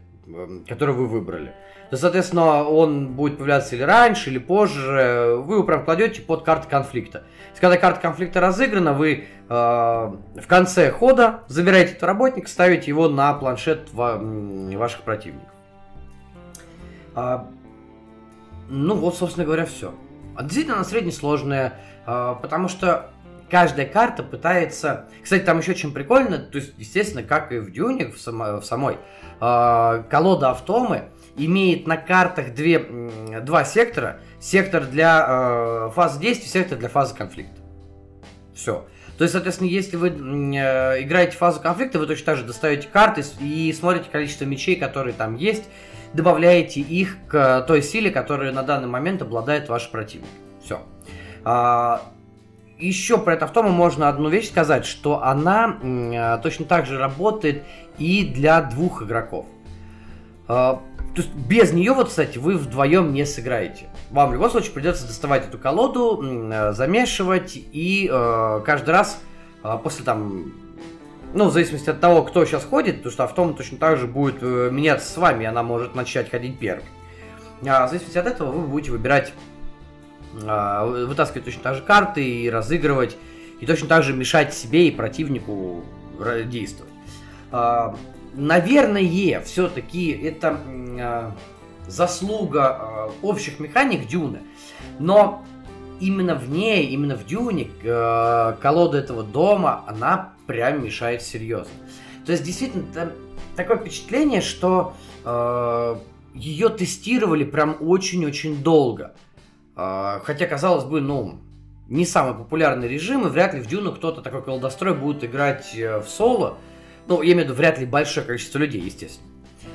который вы выбрали то, соответственно, он будет появляться или раньше, или позже. Вы его прям кладете под карты конфликта. Если когда карта конфликта разыграна, вы э, в конце хода забираете этого работника, ставите его на планшет ва- ваших противников. А, ну вот, собственно говоря, все. А действительно, она среднесложная, а, потому что каждая карта пытается... Кстати, там еще очень прикольно, то есть, естественно, как и в Дюне, в, само... в самой, э, колода автомы имеет на картах две, два сектора. Сектор для э, фазы действия, сектор для фазы конфликта. Все. То есть, соответственно, если вы э, играете фазу конфликта, вы точно так же достаете карты и смотрите количество мечей, которые там есть, добавляете их к той силе, которую на данный момент обладает ваш противник. Все. А, еще про эту автому можно одну вещь сказать, что она э, точно так же работает и для двух игроков. А, то есть без нее, вот, кстати, вы вдвоем не сыграете. Вам в любом случае придется доставать эту колоду, э, замешивать и э, каждый раз э, после там, ну, в зависимости от того, кто сейчас ходит, потому что автом точно так же будет э, меняться с вами, она может начать ходить первой. А в зависимости от этого вы будете выбирать, э, вытаскивать точно так же карты и разыгрывать, и точно так же мешать себе и противнику действовать. Э, наверное, все-таки это э, заслуга общих механик Дюны, но именно в ней, именно в Дюне колода этого дома, она прям мешает серьезно. То есть, действительно, такое впечатление, что ее тестировали прям очень-очень долго. Э, хотя, казалось бы, ну, не самый популярный режим, и вряд ли в Дюну кто-то такой колдострой будет играть э, в соло. Ну, я имею в виду, вряд ли большое количество людей, естественно.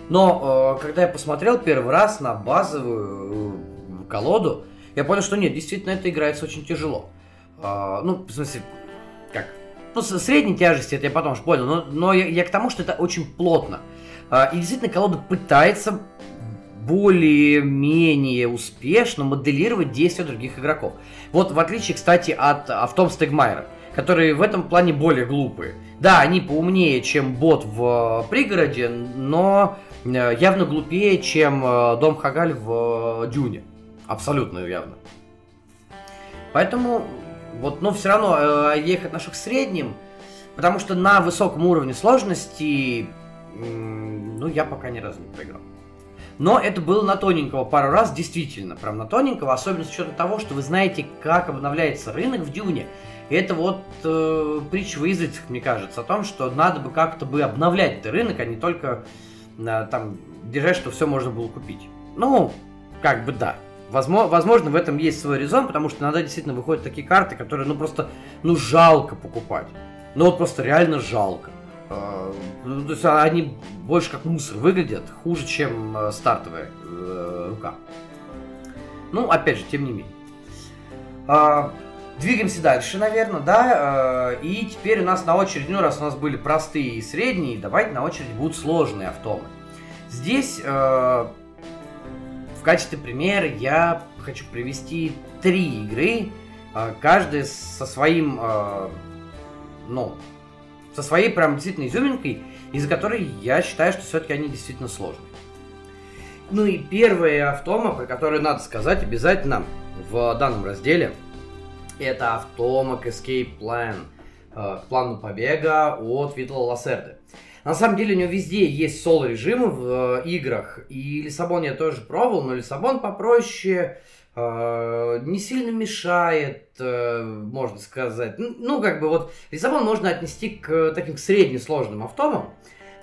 Но э, когда я посмотрел первый раз на базовую э, колоду, я понял, что нет, действительно, это играется очень тяжело. Э, ну, в смысле, как? Ну, средней тяжести, это я потом уж понял, но, но я, я к тому, что это очень плотно. Э, и действительно, колода пытается более-менее успешно моделировать действия других игроков. Вот в отличие, кстати, от Автом Стегмайера которые в этом плане более глупые. Да, они поумнее, чем бот в э, пригороде, но э, явно глупее, чем э, дом Хагаль в Дюне. Абсолютно явно. Поэтому, вот, но все равно я их отношу к средним, потому что на высоком уровне сложности, ну, я пока ни разу не проиграл. Но это было на тоненького пару раз, действительно, прям на тоненького, особенно с учетом того, что вы знаете, как обновляется рынок в Дюне. И это вот э, притча в языцах, мне кажется, о том, что надо бы как-то бы обновлять этот рынок, а не только э, там держать, что все можно было купить. Ну, как бы да. Возможно, возможно, в этом есть свой резон, потому что иногда действительно выходят такие карты, которые, ну, просто, ну, жалко покупать. Ну, вот просто реально жалко. Э, ну, то есть они больше как мусор выглядят, хуже, чем э, стартовая э, рука. Ну, опять же, тем не менее. Двигаемся дальше, наверное, да. И теперь у нас на очереди, ну раз у нас были простые и средние, давайте на очереди будут сложные автомы. Здесь в качестве примера я хочу привести три игры, каждая со своим, ну, со своей прям действительно изюминкой, из-за которой я считаю, что все-таки они действительно сложные. Ну и первая автома, про которую надо сказать обязательно в данном разделе – это автомак Escape Plan, э, плану побега от Витала Лассерды. На самом деле у него везде есть соло-режимы в э, играх, и Лиссабон я тоже пробовал, но Лиссабон попроще, не сильно мешает, э, можно сказать. Ну, как бы вот Лиссабон можно отнести к таким среднесложным автомам,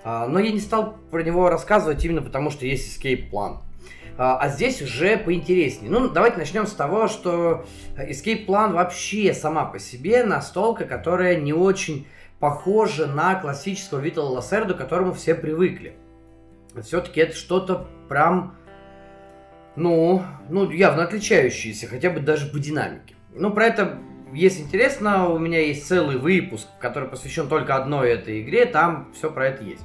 э, но я не стал про него рассказывать именно потому, что есть Escape Plan. А, а здесь уже поинтереснее. Ну, давайте начнем с того, что Escape Plan вообще сама по себе настолка, которая не очень похожа на классического Витала Лассерду, к которому все привыкли. Все-таки это что-то прям, ну, ну, явно отличающееся, хотя бы даже по динамике. Ну, про это, если интересно, у меня есть целый выпуск, который посвящен только одной этой игре, там все про это есть.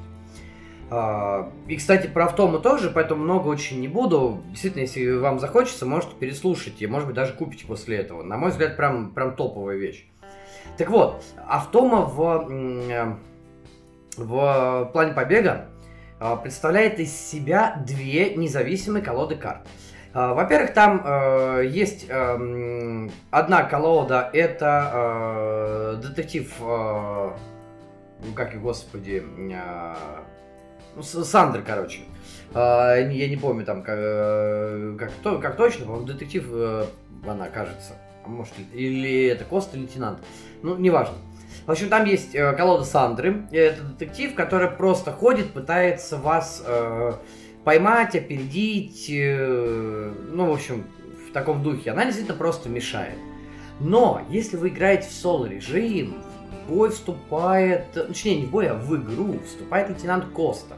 А, и, кстати, про автому тоже, поэтому много очень не буду. Действительно, если вам захочется, можете переслушать и, может быть, даже купите после этого. На мой взгляд, прям, прям топовая вещь. Так вот, автома в, в плане побега представляет из себя две независимые колоды карт. А, во-первых, там э, есть э, одна колода, это э, детектив, э, как и господи, э, ну, Сандра, короче. А, я не помню там, как, э, как, как точно, по-моему, детектив э, она кажется. А может, или это Коста лейтенант. Ну, неважно. В общем, там есть э, колода Сандры. Это детектив, который просто ходит, пытается вас э, поймать, опередить. Э, ну, в общем, в таком духе. Она действительно просто мешает. Но, если вы играете в соло-режим, в бой вступает... Точнее, не в бой, а в игру вступает лейтенант Коста.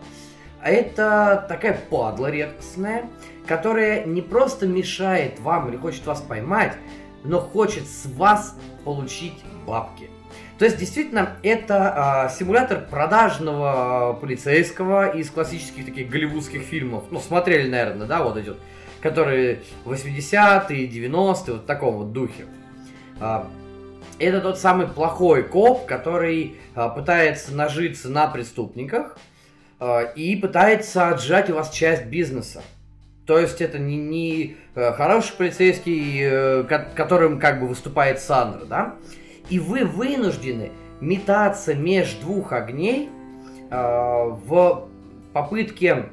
Это такая падла редкостная, которая не просто мешает вам или хочет вас поймать, но хочет с вас получить бабки. То есть, действительно, это а, симулятор продажного полицейского из классических таких голливудских фильмов. Ну, смотрели, наверное, да, вот идет, которые 80-е, 90-е, вот в таком вот духе. А, это тот самый плохой коп, который а, пытается нажиться на преступниках а, и пытается отжать у вас часть бизнеса. То есть это не, не э, хороший полицейский, э, которым как бы выступает Сандра, да? И вы вынуждены метаться между двух огней э, в попытке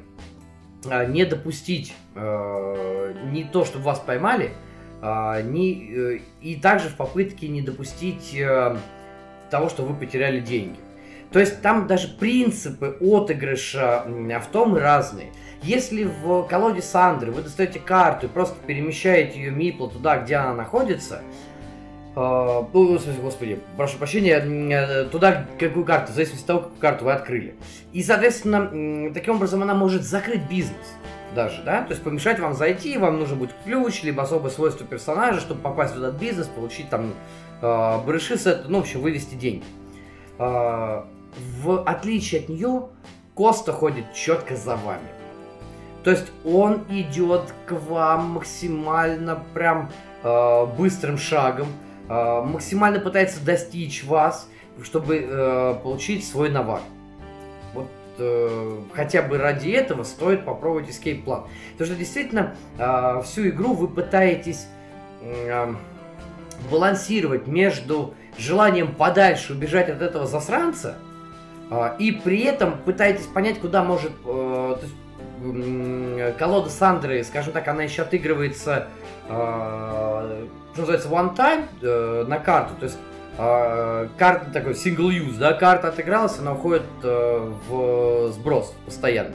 э, не допустить э, не то, чтобы вас поймали, э, не, э, и также в попытке не допустить э, того, что вы потеряли деньги. То есть там даже принципы отыгрыша в том разные. Если в колоде Сандры вы достаете карту и просто перемещаете ее мипла туда, где она находится, Uh, ну, господи, прошу прощения, э, туда какую карту, в зависимости от того, какую карту вы открыли. И, соответственно, таким образом она может закрыть бизнес даже, да, то есть помешать вам зайти, вам нужен будет ключ, либо особое свойство персонажа, чтобы попасть в этот бизнес, получить там э, брыши, ну, в общем, вывести деньги. Э, в отличие от нее, Коста ходит четко за вами. То есть он идет к вам максимально прям быстрым шагом, максимально пытается достичь вас, чтобы э, получить свой навар. Вот э, хотя бы ради этого стоит попробовать Escape Plan. Потому что действительно э, всю игру вы пытаетесь э, балансировать между желанием подальше убежать от этого засранца, э, и при этом пытаетесь понять, куда может... Э, то есть, колода Сандры, скажем так, она еще отыгрывается, э, что называется, one time э, на карту, то есть э, карта такой single use, да, карта отыгралась, она уходит э, в сброс постоянно.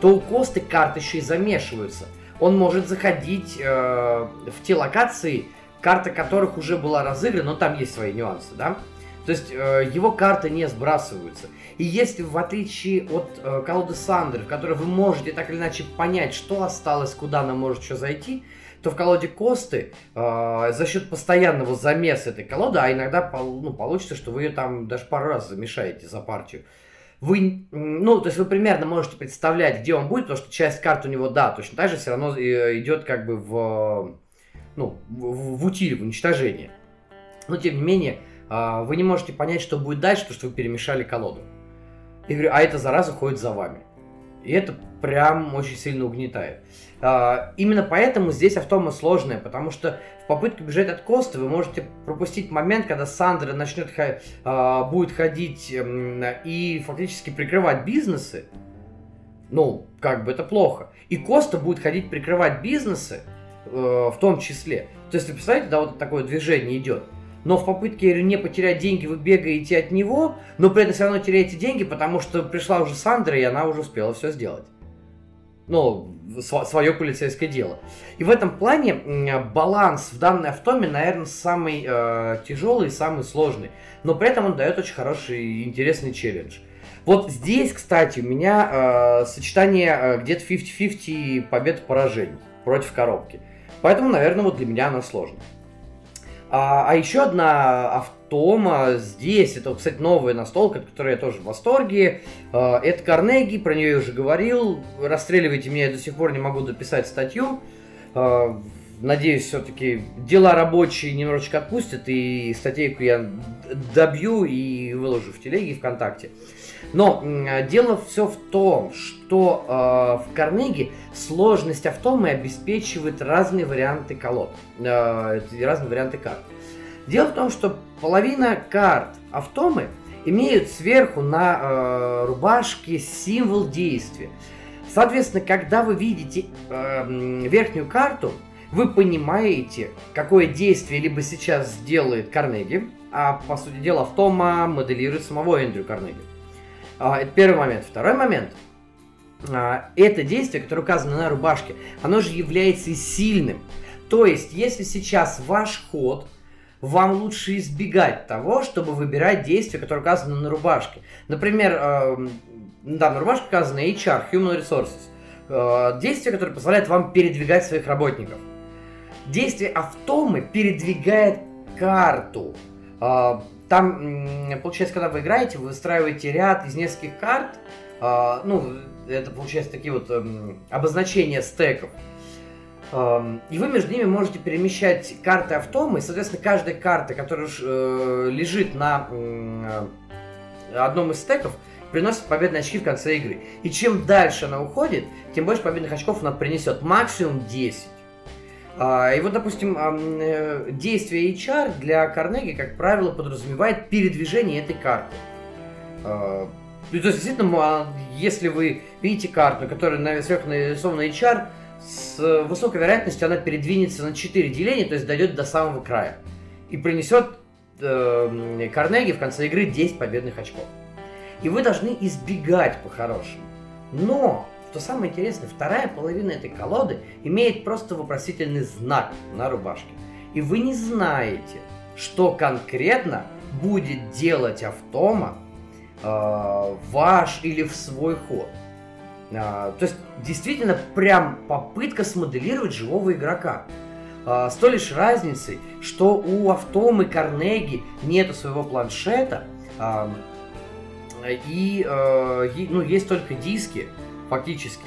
То у Косты карты еще и замешиваются. Он может заходить э, в те локации, карта которых уже была разыграна, но там есть свои нюансы, да. То есть э, его карты не сбрасываются. И если в отличие от э, колоды Сандер, в которой вы можете так или иначе понять, что осталось, куда она может еще зайти, то в колоде Косты э, за счет постоянного замеса этой колоды, а иногда ну, получится, что вы ее там даже пару раз замешаете за партию, вы, ну, то есть вы примерно можете представлять, где он будет, потому что часть карт у него, да, точно так же все равно э, идет как бы в, ну, в, в утиль, в уничтожение. Но тем не менее, вы не можете понять, что будет дальше, потому что вы перемешали колоду. И говорю, а эта зараза ходит за вами. И это прям очень сильно угнетает. А, именно поэтому здесь автома сложная, потому что в попытке бежать от Коста вы можете пропустить момент, когда Сандра начнет а, будет ходить и фактически прикрывать бизнесы. Ну, как бы это плохо. И Коста будет ходить прикрывать бизнесы э, в том числе. То есть, вы представляете, да, вот такое движение идет но в попытке не потерять деньги вы бегаете от него, но при этом все равно теряете деньги, потому что пришла уже Сандра, и она уже успела все сделать. Ну, свое полицейское дело. И в этом плане баланс в данной автоме, наверное, самый э, тяжелый и самый сложный. Но при этом он дает очень хороший и интересный челлендж. Вот здесь, кстати, у меня э, сочетание э, где-то 50-50 побед-поражений против коробки. Поэтому, наверное, вот для меня она сложная. А, а еще одна автома здесь, это, кстати, новая настолка, от которой я тоже в восторге. А, это Карнеги, про нее я уже говорил. Расстреливайте меня, я до сих пор не могу дописать статью. А, надеюсь, все-таки дела рабочие немножечко отпустят, и статейку я добью и выложу в телеге и ВКонтакте. Но дело все в том, что э, в Карнеге сложность автомы обеспечивает разные варианты колод, э, разные варианты карт. Дело в том, что половина карт автомы имеют сверху на э, рубашке символ действия. Соответственно, когда вы видите э, верхнюю карту, Вы понимаете, какое действие либо сейчас сделает Карнеги, а по сути дела автома моделирует самого Эндрю Карнеги. А, это первый момент. Второй момент. А, это действие, которое указано на рубашке, оно же является сильным. То есть, если сейчас ваш ход, вам лучше избегать того, чтобы выбирать действия, которые указаны на рубашке. Например, э, да, на рубашке указано HR, Human Resources. Действие, которое позволяет вам передвигать своих работников. Действие автомы передвигает карту. Там, получается, когда вы играете, вы выстраиваете ряд из нескольких карт. Э, ну, это получается такие вот эм, обозначения стеков. Эм, и вы между ними можете перемещать карты автомы, и, соответственно, каждая карта, которая э, лежит на одном из стеков, приносит победные очки в конце игры. И чем дальше она уходит, тем больше победных очков она принесет. Максимум 10. А, и вот, допустим, э, действие HR для Карнеги, как правило, подразумевает передвижение этой карты. А, то есть, действительно, если вы видите карту, которая сверху нарисована HR, с высокой вероятностью она передвинется на 4 деления, то есть дойдет до самого края. И принесет э, Карнеги в конце игры 10 победных очков. И вы должны избегать по-хорошему. Но, что самое интересное, вторая половина этой колоды имеет просто вопросительный знак на рубашке. И вы не знаете, что конкретно будет делать автома э, ваш или в свой ход. А, то есть, действительно, прям попытка смоделировать живого игрока. А, с той лишь разницей, что у Автомы Карнеги нету своего планшета, а, и а, ну, есть только диски, фактически.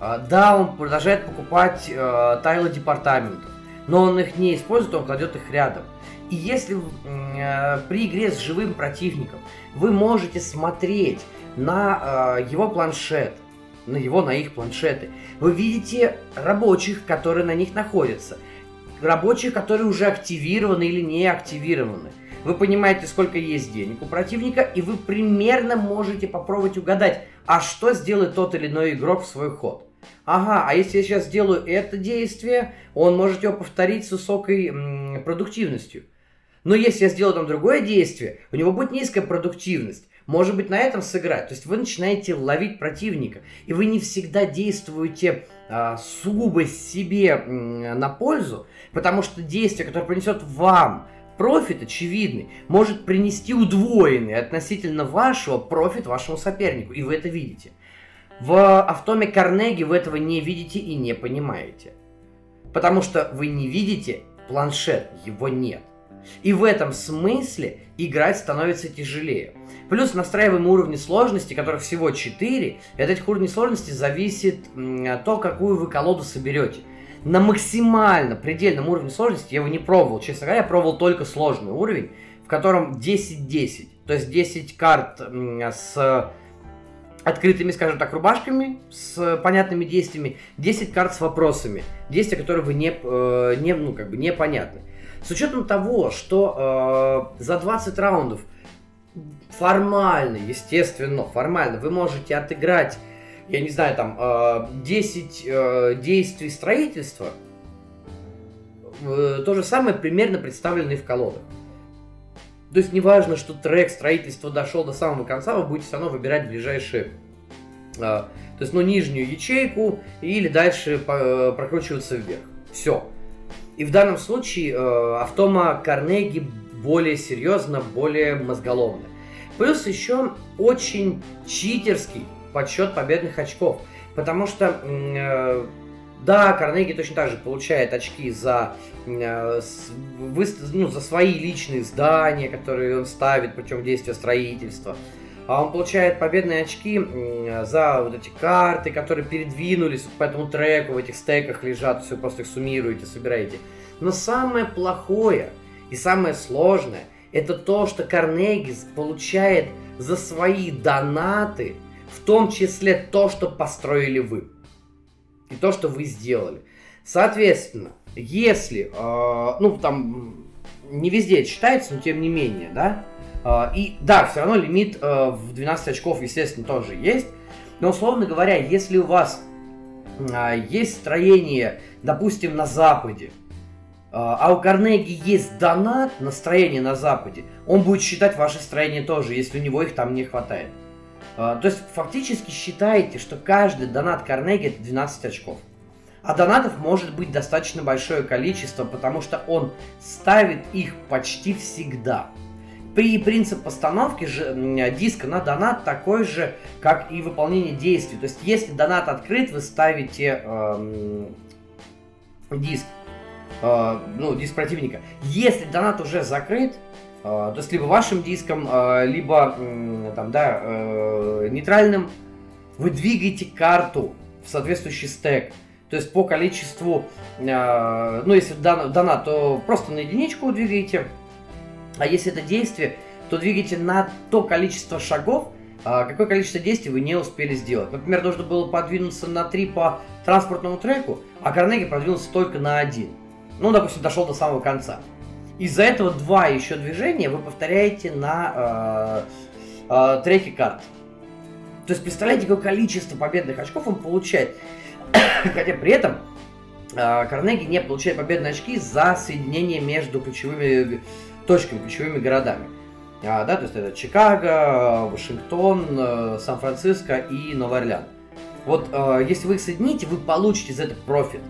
А, да, он продолжает покупать а, тайлы департаментов, но он их не использует, он кладет их рядом. И если э, при игре с живым противником вы можете смотреть на э, его планшет, на его, на их планшеты. Вы видите рабочих, которые на них находятся. Рабочих, которые уже активированы или не активированы. Вы понимаете, сколько есть денег у противника, и вы примерно можете попробовать угадать, а что сделает тот или иной игрок в свой ход. Ага, а если я сейчас сделаю это действие, он может его повторить с высокой м, продуктивностью. Но если я сделаю там другое действие, у него будет низкая продуктивность. Может быть, на этом сыграть. То есть вы начинаете ловить противника, и вы не всегда действуете а, сугубо себе м, на пользу, потому что действие, которое принесет вам профит очевидный, может принести удвоенный относительно вашего профит вашему сопернику, и вы это видите. В автоме Карнеги вы этого не видите и не понимаете. Потому что вы не видите планшет, его нет. И в этом смысле играть становится тяжелее. Плюс настраиваемые уровни сложности, которых всего 4, и от этих уровней сложности зависит то, какую вы колоду соберете. На максимально предельном уровне сложности я его не пробовал. Честно говоря, я пробовал только сложный уровень, в котором 10-10. То есть 10 карт с открытыми, скажем так, рубашками, с понятными действиями, 10 карт с вопросами, действия, которые вы не, э, не ну, как бы непонятны. С учетом того, что э, за 20 раундов формально, естественно, формально вы можете отыграть, я не знаю, там, э, 10 э, действий строительства, э, то же самое примерно представлено и в колодах. То есть неважно, что трек строительства дошел до самого конца, вы будете все равно выбирать ближайшие, э, то есть, ну, нижнюю ячейку или дальше э, прокручиваться вверх. Все. И в данном случае э, автома Карнеги более серьезно, более мозголовно. Плюс еще очень читерский подсчет победных очков. Потому что, э, да, Карнеги точно так же получает очки за, э, вы, ну, за свои личные здания, которые он ставит путем действия строительства. А он получает победные очки за вот эти карты, которые передвинулись по этому треку, в этих стеках лежат, все просто их суммируете, собираете. Но самое плохое и самое сложное, это то, что Карнеги получает за свои донаты, в том числе то, что построили вы. И то, что вы сделали. Соответственно, если, э, ну там, не везде считается, но тем не менее, да, э, и да, все равно лимит э, в 12 очков, естественно, тоже есть, но условно говоря, если у вас а, есть строение, допустим, на Западе, а, а у Карнеги есть донат на строение на Западе, он будет считать ваше строение тоже, если у него их там не хватает. А, то есть фактически считаете, что каждый донат Карнеги это 12 очков. А донатов может быть достаточно большое количество, потому что он ставит их почти всегда. При принцип постановки же диска на донат такой же, как и выполнение действий. То есть, если донат открыт, вы ставите эм, диск, э, ну, диск противника. Если донат уже закрыт, то есть либо вашим диском, э, либо там, да, э, нейтральным, вы двигаете карту в соответствующий стек. То есть по количеству, э, ну если донат, то просто на единичку двигаете, а если это действие, то двигайте на то количество шагов, а, какое количество действий вы не успели сделать. Например, нужно было подвинуться на 3 по транспортному треку, а Карнеги продвинулся только на один. Ну, допустим, дошел до самого конца. Из-за этого два еще движения вы повторяете на э, э, треке карт. То есть представляете, какое количество победных очков он получает. Хотя при этом э, Карнеги не получает победные очки за соединение между ключевыми точками, ключевыми городами. А, да, то есть это Чикаго, Вашингтон, э, Сан-Франциско и Новый Орлеан. Вот э, если вы их соедините, вы получите за это профит.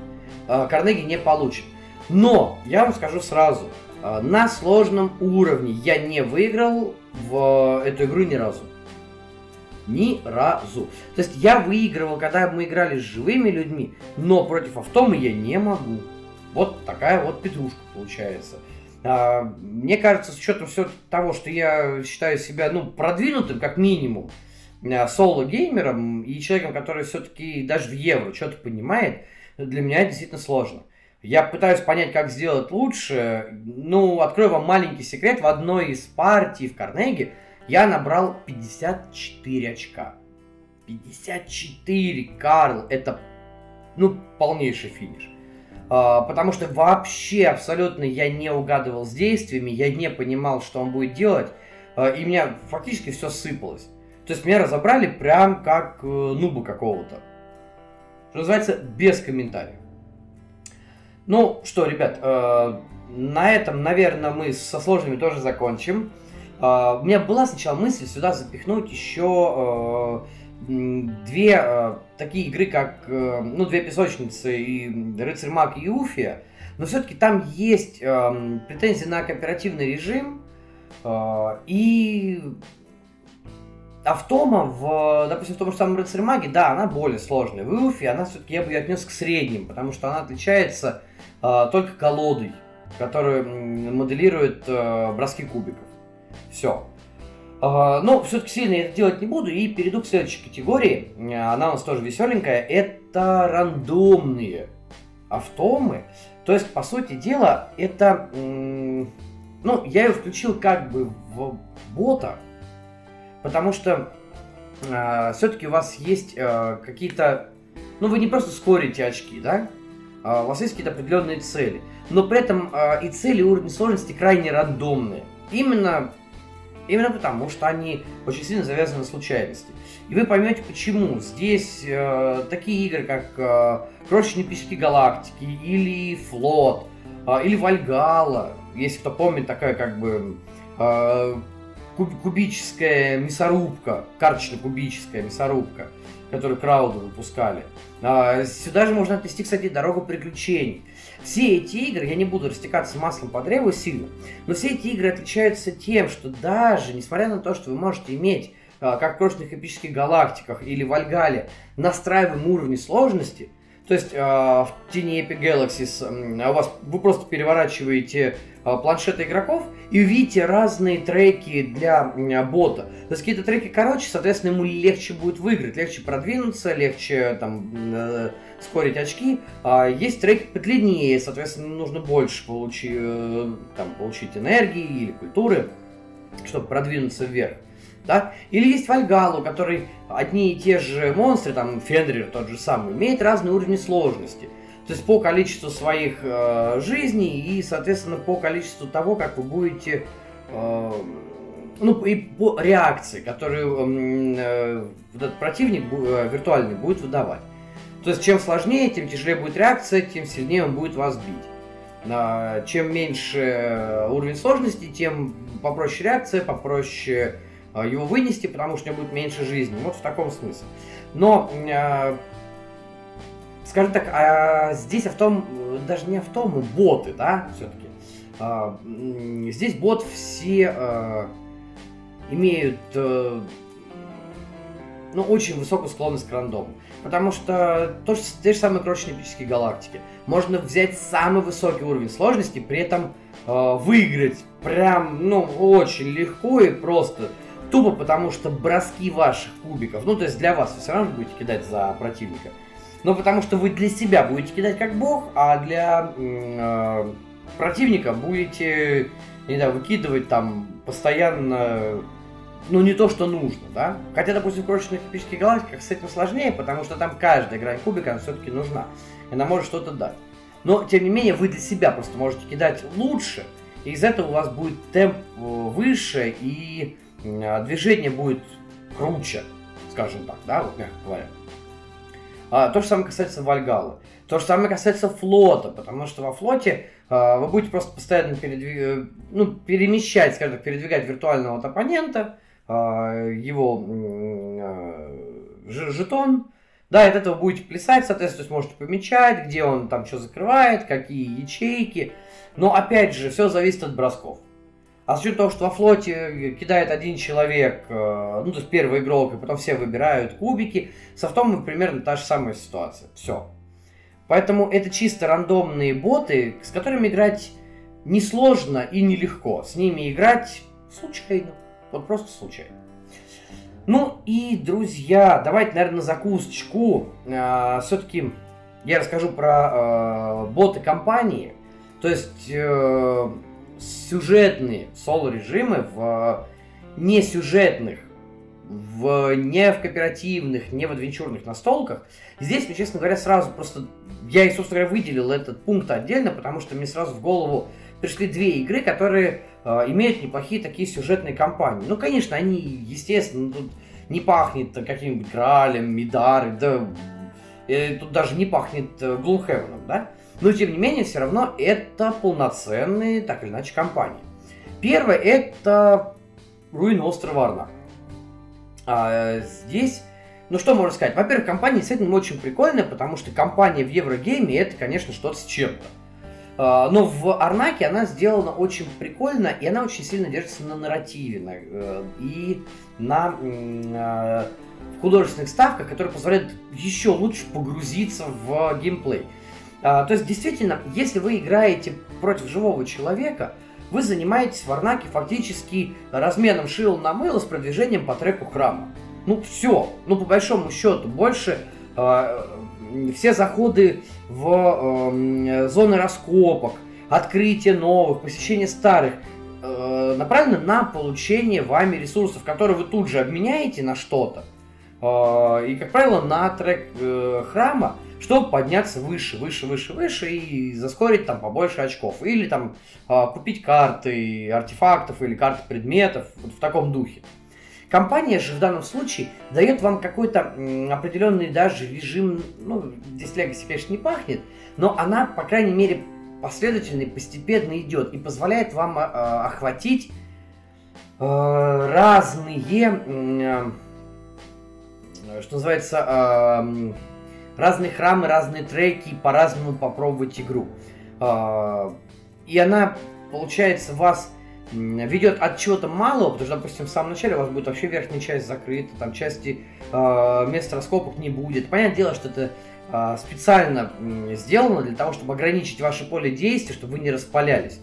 Э, Карнеги не получит. Но, я вам скажу сразу, на сложном уровне я не выиграл в эту игру ни разу. Ни разу. То есть я выигрывал, когда мы играли с живыми людьми, но против автомы я не могу. Вот такая вот петрушка получается. А, мне кажется, с учетом всего того, что я считаю себя ну, продвинутым, как минимум, а, соло-геймером и человеком, который все-таки даже в евро что-то понимает, для меня действительно сложно. Я пытаюсь понять, как сделать лучше. Ну, открою вам маленький секрет. В одной из партий в Карнеге я набрал 54 очка. 54, Карл, это, ну, полнейший финиш. А, потому что вообще абсолютно я не угадывал с действиями, я не понимал, что он будет делать, а, и у меня фактически все сыпалось. То есть меня разобрали прям как э, нуба какого-то. Что называется, без комментариев. Ну что, ребят, э, на этом, наверное, мы со сложными тоже закончим. Э, у меня была сначала мысль сюда запихнуть еще две э, такие игры, как, э, ну, две песочницы и Рыцарь Маг и Уфия, но все-таки там есть э, претензии на кооперативный режим э, и Автома в, допустим, в том же самом Рыцарь Маге, да, она более сложная. В Уфе она все-таки, я бы ее отнес к средним, потому что она отличается э, только колодой, которая моделирует э, броски кубиков. Все. А, но все-таки сильно я это делать не буду и перейду к следующей категории. Она у нас тоже веселенькая. Это рандомные автомы. То есть, по сути дела, это... Ну, я ее включил как бы в бота, потому что э, все-таки у вас есть э, какие-то... Ну, вы не просто скорите очки, да? Э, у вас есть какие-то определенные цели. Но при этом э, и цели уровня сложности крайне рандомные. Именно Именно потому, что они очень сильно завязаны на случайности. И вы поймете почему. Здесь э, такие игры, как э, Крошечные пески галактики, или Флот, э, или Вальгала, если кто помнит, такая как бы э, куб, кубическая мясорубка, карточно-кубическая мясорубка, которую крауды выпускали. Э, сюда же можно отнести, кстати, дорогу приключений. Все эти игры, я не буду растекаться маслом по древу сильно, но все эти игры отличаются тем, что даже, несмотря на то, что вы можете иметь, а, как в прошлых эпических галактиках или в Альгале, настраиваемый уровни сложности, то есть э, в тени Epic Galaxies э, у вас, вы просто переворачиваете планшеты игроков и увидите разные треки для э, бота. То есть какие-то треки короче, соответственно, ему легче будет выиграть, легче продвинуться, легче там э, скорить очки. А есть треки подлиннее, соответственно, нужно больше получить, э, там, получить энергии или культуры, чтобы продвинуться вверх. Да? Или есть Вальгалу, у которой одни и те же монстры, там Фенрир тот же самый, имеет разные уровни сложности. То есть по количеству своих э, жизней и, соответственно, по количеству того, как вы будете... Э, ну, и по реакции, которую э, этот противник э, виртуальный будет выдавать. То есть, чем сложнее, тем тяжелее будет реакция, тем сильнее он будет вас бить. А, чем меньше уровень сложности, тем попроще реакция, попроще а, его вынести, потому что у него будет меньше жизни. Вот в таком смысле. Но, а, скажем так, а здесь автом, даже не автомы, боты, да, все-таки. Здесь бот все имеют э, ну, очень высокую склонность к рандому. Потому что то, те же самые крошечные эпические галактики. Можно взять самый высокий уровень сложности, при этом э, выиграть прям, ну, очень легко и просто. Тупо потому, что броски ваших кубиков, ну, то есть для вас вы все равно будете кидать за противника. Но потому что вы для себя будете кидать как бог, а для э, противника будете, не знаю, выкидывать там постоянно ну, не то, что нужно, да? Хотя, допустим, в крошечных эпических галактиках с этим сложнее, потому что там каждая грань кубика, она все-таки нужна. И она может что-то дать. Но, тем не менее, вы для себя просто можете кидать лучше, и из этого у вас будет темп э, выше, и а, движение будет круче, скажем так, да, вот мягко говоря. А, то же самое касается Вальгала. То же самое касается флота, потому что во флоте а, вы будете просто постоянно передвиг... Э, ну, перемещать, скажем так, передвигать виртуального вот оппонента, а, его а, жетон, да, от этого будете плясать, соответственно, сможете помечать, где он там что закрывает, какие ячейки. Но опять же, все зависит от бросков. А с учетом того, что во флоте кидает один человек, э, ну, то есть первый игрок, и потом все выбирают кубики, с автомом примерно та же самая ситуация. Все. Поэтому это чисто рандомные боты, с которыми играть несложно и нелегко. С ними играть случайно. Вот просто случайно. Ну и, друзья, давайте, наверное, на закусочку. Э, все-таки я расскажу про э, боты компании. То есть э, сюжетные соло-режимы в несюжетных, в, не в кооперативных, не в адвенчурных настолках. Здесь мне, честно говоря, сразу просто... Я, собственно говоря, выделил этот пункт отдельно, потому что мне сразу в голову пришли две игры, которые э, имеют неплохие такие сюжетные кампании. Ну, конечно, они, естественно, тут не пахнет каким-нибудь Гралем, Мидарой, да, э, тут даже не пахнет э, Gloomhaven, да? Но, тем не менее, все равно это полноценные, так или иначе, компании. Первое – это Руин острова Арна. А, здесь, ну что можно сказать? Во-первых, компания действительно очень прикольная, потому что компания в Еврогейме – это, конечно, что-то с чем-то. А, но в Арнаке она сделана очень прикольно, и она очень сильно держится на нарративе на, э, и на э, художественных ставках, которые позволяют еще лучше погрузиться в геймплей. А, то есть, действительно, если вы играете против живого человека, вы занимаетесь в Арнаке фактически разменом шила на мыло с продвижением по треку храма. Ну, все. Ну, по большому счету, больше э, все заходы в э, зоны раскопок, открытие новых, посещение старых э, направлены на получение вами ресурсов, которые вы тут же обменяете на что-то. Э, и, как правило, на трек э, храма, чтобы подняться выше, выше, выше, выше и заскорить там побольше очков. Или там э, купить карты артефактов или карты предметов вот в таком духе. Компания же в данном случае дает вам какой-то определенный даже режим, ну, здесь Legacy, конечно, не пахнет, но она, по крайней мере, последовательно и постепенно идет и позволяет вам э, охватить э, разные, что называется, разные храмы, разные треки, по-разному попробовать игру. Э, и она, получается, вас ведет от чего-то малого, потому что, допустим, в самом начале у вас будет вообще верхняя часть закрыта, там части э, мест раскопок не будет. Понятное дело, что это э, специально сделано для того, чтобы ограничить ваше поле действия, чтобы вы не распалялись.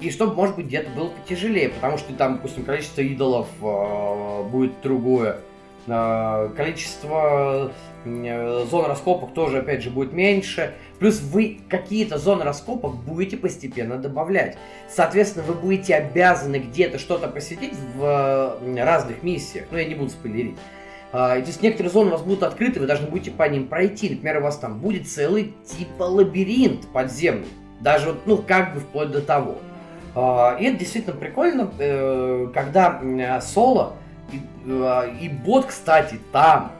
И чтобы, может быть, где-то было потяжелее, потому что там, допустим, количество идолов э, будет другое. Э, количество э, зон раскопок тоже, опять же, будет меньше. Плюс вы какие-то зоны раскопок будете постепенно добавлять. Соответственно, вы будете обязаны где-то что-то посетить в разных миссиях. Но я не буду спойлерить. А, то есть некоторые зоны у вас будут открыты, вы должны будете по ним пройти. Например, у вас там будет целый типа лабиринт подземный. Даже, ну, как бы вплоть до того. А, и это действительно прикольно, э, когда соло и, э, и бот, кстати, там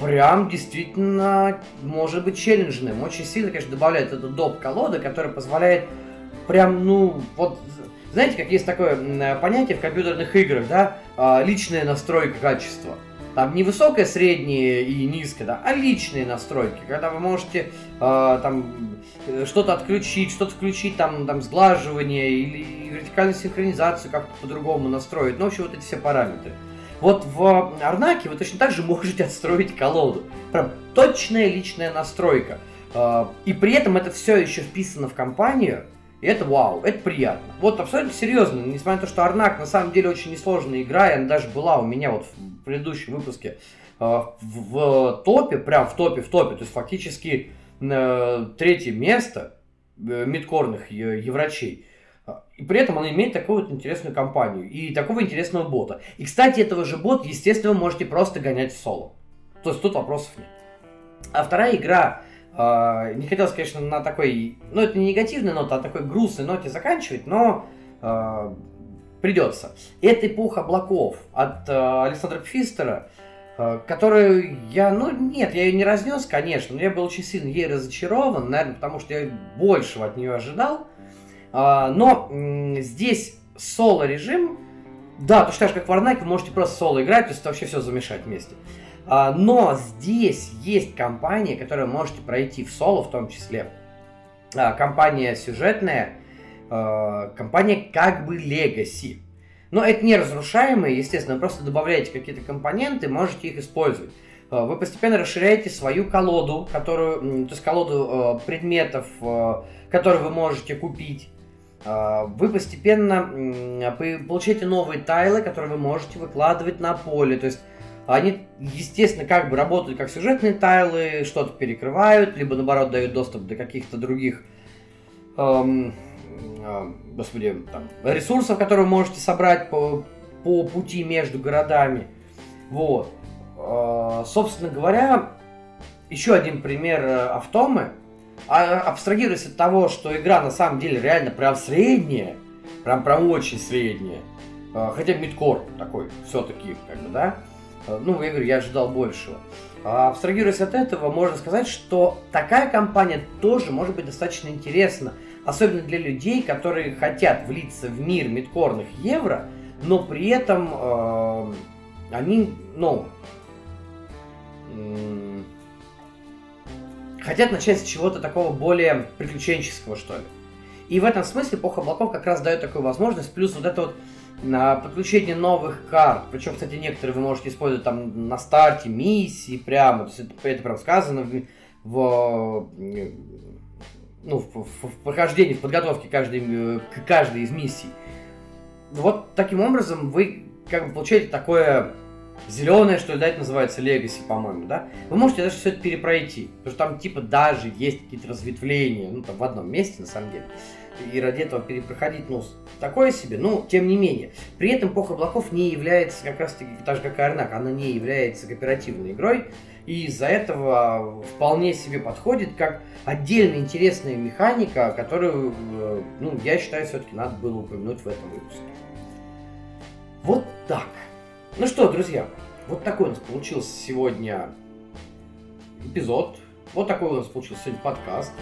прям действительно может быть челленджным. Очень сильно, конечно, добавляет эту доп. колода, которая позволяет прям, ну, вот, знаете, как есть такое понятие в компьютерных играх, да, а, личная настройка качества. Там не высокое, среднее и низкое, да, а личные настройки, когда вы можете э, там что-то отключить, что-то включить, там, там сглаживание или вертикальную синхронизацию как-то по-другому настроить. Ну, в общем, вот эти все параметры. Вот в Арнаке вы точно так же можете отстроить колоду. Прям точная личная настройка. Э, и при этом это все еще вписано в компанию, и это вау, это приятно. Вот абсолютно серьезно, несмотря на то, что Арнак на самом деле очень несложная игра, и она даже была у меня вот в предыдущем выпуске э, в, в топе, прям в топе, в топе, то есть фактически э, третье место э, мидкорных еврачей. И при этом она имеет такую вот интересную компанию и такого интересного бота. И, кстати, этого же бота, естественно, вы можете просто гонять в соло. То есть тут вопросов нет. А вторая игра, э, не хотелось, конечно, на такой, ну это не негативной ноте, а такой грустной ноте заканчивать, но э, придется. Это эпоха облаков от э, Александра Пфистера, э, которую я, ну нет, я ее не разнес, конечно, но я был очень сильно ей разочарован, наверное, потому что я большего от нее ожидал. Э, но здесь соло-режим, да, точно так же, как в Варнаке, вы можете просто соло играть, то есть вообще все замешать вместе. А, но здесь есть компания, которую можете пройти в соло в том числе. А, компания сюжетная, а, компания как бы Legacy. Но это не разрушаемые, естественно, вы просто добавляете какие-то компоненты, можете их использовать. Вы постепенно расширяете свою колоду, которую, то есть колоду предметов, которые вы можете купить. Вы постепенно получаете новые тайлы, которые вы можете выкладывать на поле. То есть они, естественно, как бы работают как сюжетные тайлы, что-то перекрывают, либо наоборот дают доступ до каких-то других эм, э, господи, там, ресурсов, которые вы можете собрать по, по пути между городами. Вот. Э, собственно говоря, еще один пример э, автомы. А, абстрагируясь от того, что игра на самом деле реально прям средняя, прям прям очень средняя, э, хотя мидкор такой все-таки, как бы, да, Э, ну, я говорю, я ожидал большего. А абстрагируясь от этого, можно сказать, что такая компания тоже может быть достаточно интересна. Особенно для людей, которые хотят влиться в мир мидкорных евро, но при этом э, они, ну, хотят начать с чего-то такого более приключенческого, что ли. И в этом смысле эпоха облаков как раз дает такую возможность, плюс вот это вот на подключение новых карт. Причем, кстати, некоторые вы можете использовать там на старте миссии прямо. То есть это, это прям сказано в, в ну, в, в, в прохождении, в подготовке каждой, к каждой из миссий. Вот таким образом вы как бы получаете такое зеленое, что ли, да, это называется Legacy, по-моему, да? Вы можете даже все это перепройти, потому что там типа даже есть какие-то разветвления, ну там в одном месте на самом деле и ради этого перепроходить, ну, такое себе, но тем не менее. При этом эпоха облаков не является, как раз таки, так же как и Арнак, она не является кооперативной игрой, и из-за этого вполне себе подходит как отдельно интересная механика, которую, э, ну, я считаю, все-таки надо было упомянуть в этом выпуске. Вот так. Ну что, друзья, вот такой у нас получился сегодня эпизод. Вот такой у нас получился сегодня подкаст.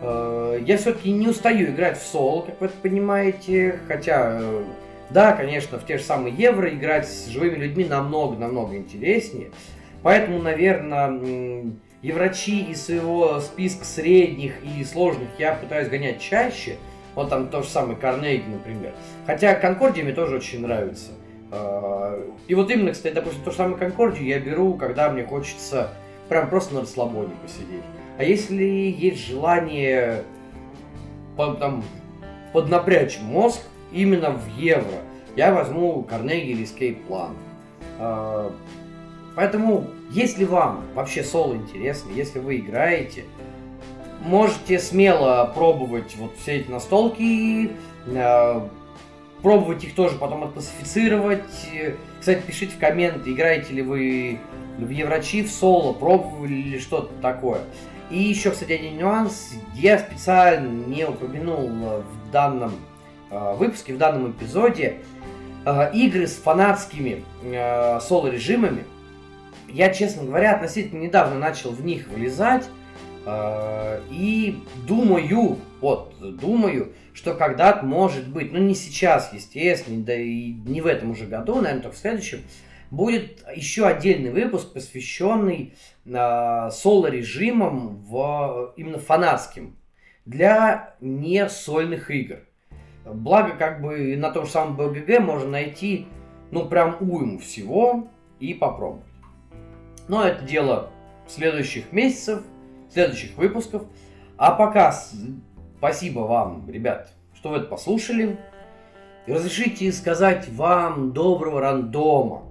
Э, я все-таки не устаю играть в соло, как вы это понимаете, хотя, э, да, конечно, в те же самые евро играть с живыми людьми намного-намного интереснее. Поэтому, наверное, еврачи из своего списка средних и сложных я пытаюсь гонять чаще. Вот там то же самое Карнеги, например. Хотя Конкордия мне тоже очень нравится. И вот именно, кстати, допустим, то же самое Конкордию я беру, когда мне хочется прям просто на расслабоне посидеть. А если есть желание под, там, поднапрячь мозг именно в евро, я возьму Carnegie или Escape Plan. А, поэтому, если вам вообще соло интересно, если вы играете, можете смело пробовать вот все эти настолки, а, пробовать их тоже потом отклассифицировать. Кстати, пишите в комменты, играете ли вы в Еврочи, в соло, пробовали ли что-то такое. И еще, кстати, один нюанс. Я специально не упомянул в данном э, выпуске, в данном эпизоде э, игры с фанатскими э, соло-режимами. я, честно говоря, относительно недавно начал в них вылезать. Э, и думаю, вот, думаю, что когда-то может быть, ну не сейчас, естественно, да и не в этом уже году, наверное, только в следующем, будет еще отдельный выпуск, посвященный э, соло-режимам в, именно фанатским для не сольных игр. Благо, как бы на том же самом БГГ можно найти, ну, прям уйму всего и попробовать. Но это дело следующих месяцев, следующих выпусков. А пока спасибо вам, ребят, что вы это послушали. И разрешите сказать вам доброго рандома,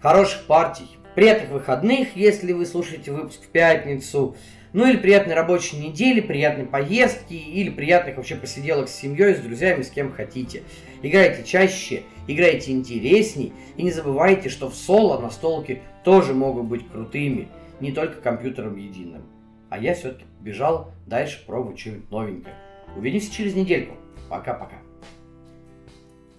хороших партий, приятных выходных, если вы слушаете выпуск в пятницу, ну или приятной рабочей недели, приятной поездки, или приятных вообще посиделок с семьей, с друзьями, с кем хотите. Играйте чаще, играйте интересней, и не забывайте, что в соло настолки тоже могут быть крутыми, не только компьютером единым. А я все-таки бежал дальше пробовать что-нибудь новенькое. Увидимся через недельку. Пока-пока.